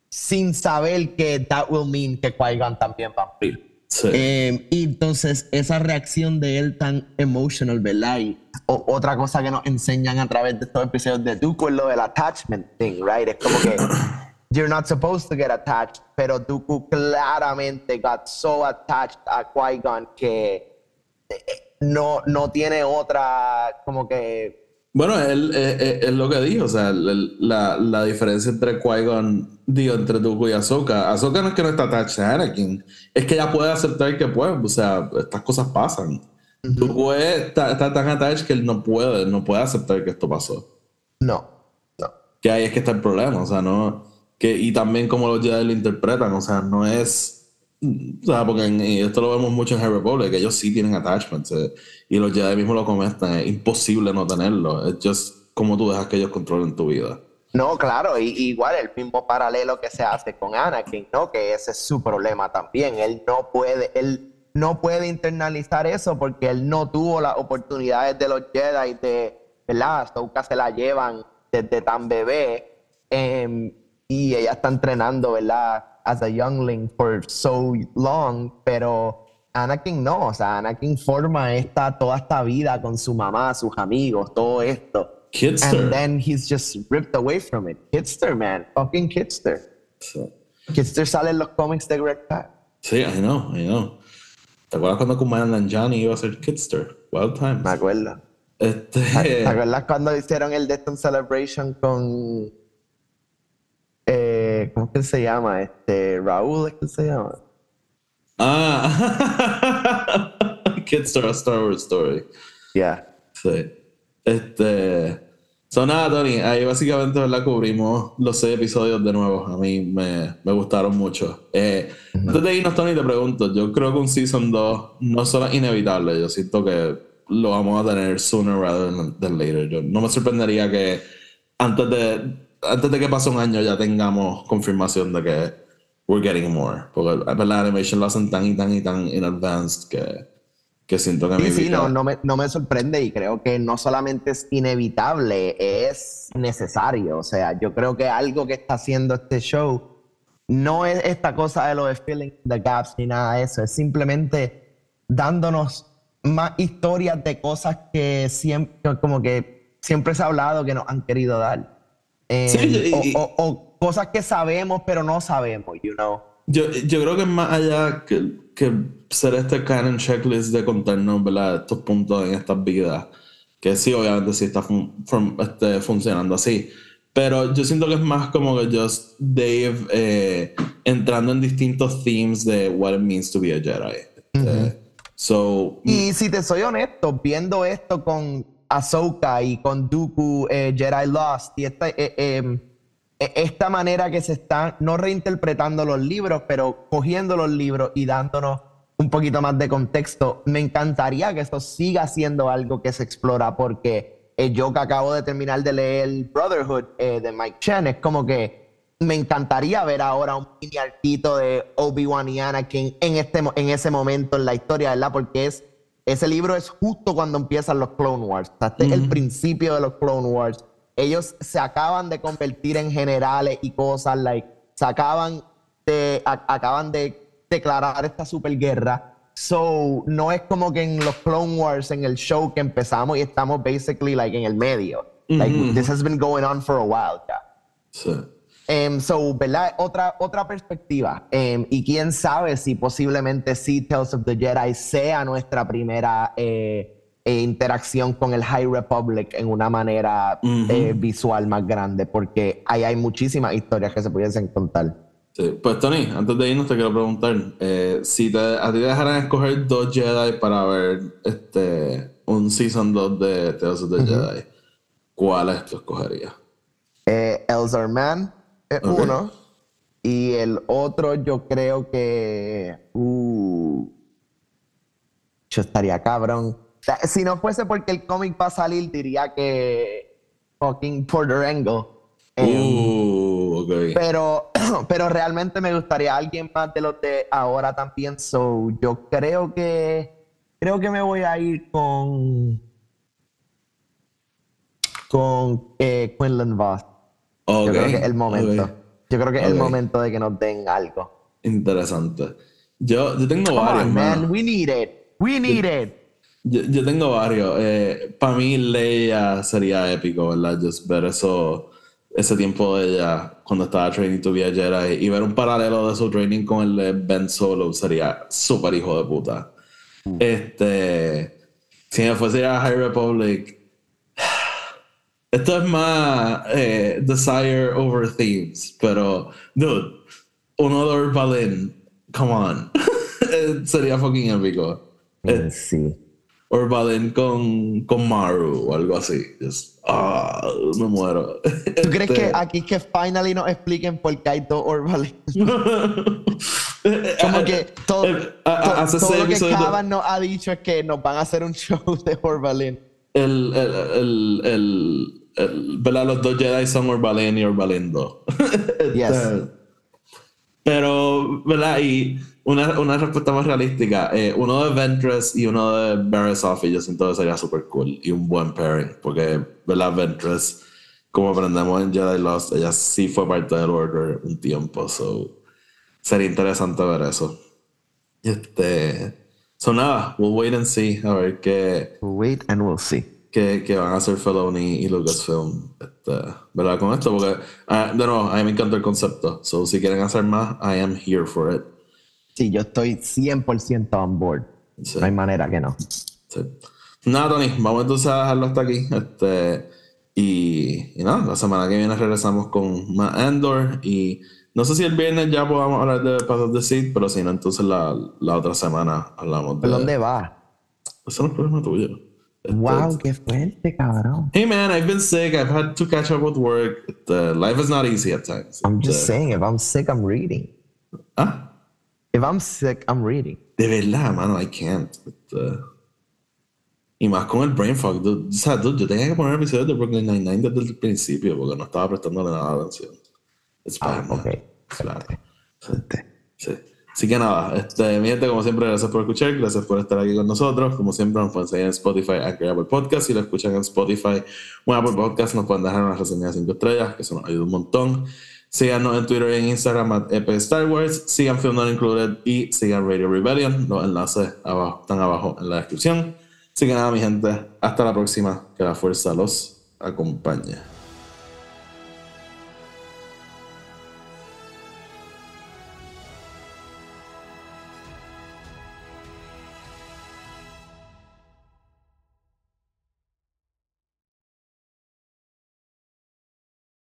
sin saber que that will mean que Qui-Gon también va a morir. Sí. Eh, y entonces esa reacción de él tan emotional, ¿verdad? Y o- otra cosa que nos enseñan a través de estos episodios de Dooku es lo del attachment thing, right? Es como que you're not supposed to get attached, pero Dooku claramente got so attached a Qui-Gon que eh, no, no tiene otra como que Bueno, él eh, eh, es lo que dijo, o sea, la, la diferencia entre Qui-Gon, digo, entre Dooku y Ahsoka. Ahsoka no es que no está attached a Anakin, es que ella puede aceptar que puede, o sea, estas cosas pasan. Dooku es- está, está tan attached que él no puede, no puede aceptar que esto pasó. no, no. Que ahí es que está el problema, o sea, no, que, y también como los Jedi lo interpretan, o sea, no es, o sea, porque en- y esto lo vemos mucho en Harry Republic, que ellos sí tienen attachments, eh, y los Jedi mismos lo comentan, es imposible no tenerlo, es just como tú dejas que ellos controlen tu vida. No, claro, y, igual el mismo paralelo que se hace con Anakin, ¿no? Que ese es su problema también. Él no puede, él no puede internalizar eso porque él no tuvo las oportunidades de los Jedi de, ¿verdad? Ahsoka se la llevan desde tan bebé em, y ella está entrenando, ¿verdad? As a youngling for so long, pero Anakin no, o sea, Anakin forma esta, toda esta vida con su mamá, sus amigos, todo esto. Kidster. And then he's just ripped away from it. Kidster, man. Fucking Kidster. Sí. Kidster sale en los cómics de Greg Pak. Sí, I know, I know. ¿Te acuerdas cuando Kumail Nanjiani iba a ser Kidster? Wild Times. Me acuerdo. Este, ¿Te acuerdas cuando hicieron el Death and Celebration con. Eh, ¿Cómo es que se llama? Este, Raúl, ¿es que se llama? Ah, Kidster, a Star Wars Story. Yeah. Sí. Este. Son nada, Tony. Ahí básicamente ¿verdad? cubrimos los seis episodios de nuevo. A mí me, me gustaron mucho. Eh, Antes de irnos, Tony, te pregunto. Yo creo que un Season 2 no solo es inevitable. Yo siento que lo vamos a tener sooner rather than, than later. Yo, no me sorprendería que antes de, antes de que pase un año ya tengamos confirmación de que we're getting more. Porque la animation lo hacen tan y tan y tan in advanced que, que siento que Sí, mi sí, vida- no, no, me, no me sorprende y creo que no solamente es inevitable, es necesario. O sea, yo creo que algo que está haciendo este show no es esta cosa de lo de filling the gaps ni nada de eso, es simplemente dándonos más historias de cosas que siempre, como que siempre se ha hablado que nos han querido dar. Eh, Sí, o, o- o cosas que sabemos pero no sabemos, you know. Yo, yo creo que es más allá que, que ser este canon checklist de contarnos ¿verdad? estos puntos en estas vidas, que sí, obviamente sí está fun- fun- este, funcionando así, pero yo siento que es más como que just Dave eh, entrando en distintos themes de what it means to be a Jedi. Este, So, Y si te soy honesto, viendo esto con Ahsoka y con Dooku, eh, Jedi Lost, y esta, eh, eh, eh, esta manera que se están no reinterpretando los libros, pero cogiendo los libros y dándonos un poquito más de contexto, me encantaría que esto siga siendo algo que se explora porque eh, yo que acabo de terminar de leer Brotherhood eh, de Mike Chen, es como que me encantaría ver ahora un mini arquito de Obi-Wan y Anakin en, este, en ese momento en la historia, ¿verdad? Porque es, ese libro es justo cuando empiezan los Clone Wars. O sea, este es el principio de los Clone Wars. Ellos se acaban de convertir en generales y cosas, like, se acaban de, acaban de declarar esta superguerra. So, no es como que en los Clone Wars, en el show que empezamos y estamos basically like en el medio. Like, this has been going on for a while, ya. Sí. Um, so, ¿verdad? Otra, otra perspectiva. Um, y quién sabe si posiblemente sí Tales of the Jedi sea nuestra primera eh, eh, interacción con el High Republic en una manera eh, visual más grande, porque ahí hay muchísimas historias que se pudiesen contar. Sí. Pues Tony, antes de irnos te quiero preguntar, si te, a ti te dejaran escoger dos Jedi para ver este un Season 2 de Tales of the Jedi, ¿cuáles tú escogerías? Elzar Man es uno. Y el otro yo creo que... Uh, yo estaría cabrón. si no fuese porque el cómic va a salir, diría que fucking Porter Angle. Uh, okay. pero, pero realmente me gustaría alguien más de los de ahora también. So, yo creo que creo que me voy a ir con con eh, Quinlan Voss. Yo creo que es el momento. Yo creo que es el momento de que nos den algo. Interesante. Yo, yo tengo varios. man. We need it. We need it. Yo, tengo varios. Eh, Para mí, Leia sería épico, ¿verdad? Just ver eso, ese tiempo de ella cuando estaba training to be a Jedi y ver un paralelo de su training con el de Ben Solo sería súper hijo de puta. Mm. Este. Si me fuese a High Republic, esto es más eh, Desire over Themes, pero, dude, uno de Orbalin, come on. Sería fucking épico. Eh, sí. Orbalin con, con Maru o algo así. Just, ah, me muero. ¿Tú crees que este aquí que finally nos expliquen por qué hay dos Orbalin? Como que todo, eh, todo, lo que Caban nos ha dicho es que nos van a hacer un show de Orbalin el, el, el, el, ¿verdad? Los dos Jedi son Orbalén y Orbalén 2. Este, pero, ¿verdad? Y una, una respuesta más realística. Eh, uno de Ventress y uno de Barris y yo siento que sería súper cool y un buen pairing. Porque, ¿verdad? Ventress, como aprendemos en Jedi Lost, ella sí fue parte del Order un tiempo. So, sería interesante ver eso. Este. So nada, we'll wait and see. A ver qué. We'll wait and we'll see. Qué, qué van a hacer Feloni y Lucasfilm, este, ¿verdad? Con esto, porque, uh, de nuevo, a mí me encanta el concepto. So, si quieren hacer más, I am here for it. Sí, yo estoy 100% on board. No hay manera que no. Sí. Nada, Tony, vamos entonces a dejarlo hasta aquí. Este, y, y nada, la semana que viene regresamos con más Endor y no sé si el viernes ya podamos hablar de Path of the Seed, pero si no, entonces la, la otra semana hablamos de. dónde va? Eso no es problema tuyo. Wow, qué fuerte, cabrón. Hey man, I've been sick. I've had to catch up with work. The life is not easy at times. I'm just saying, if I'm sick, I'm reading. ¿Ah? If I'm sick, I'm reading. De verdad, mano, I can't. Uh, y más con el brain fog. o sea, dude, yo tenía que poner episodios de Brooklyn Nine-Nine desde el principio porque no estaba prestándole nada de atención. Es ah, ok. Sí. Así que nada, este, mi gente, como siempre, gracias por escuchar, gracias por estar aquí con nosotros. Como siempre, nos pueden seguir en Spotify, Anchor Apple Podcast. Si lo escuchan en Spotify o Apple Podcast, nos pueden dejar una reseña de 5 estrellas, que eso nos ayuda un montón. Síganos en Twitter y en Instagram, at Star Wars. Sigan Film Not Included y sigan Radio Rebellion. Los enlaces abajo, están abajo en la descripción. Así que nada, mi gente, hasta la próxima. Que la fuerza los acompañe.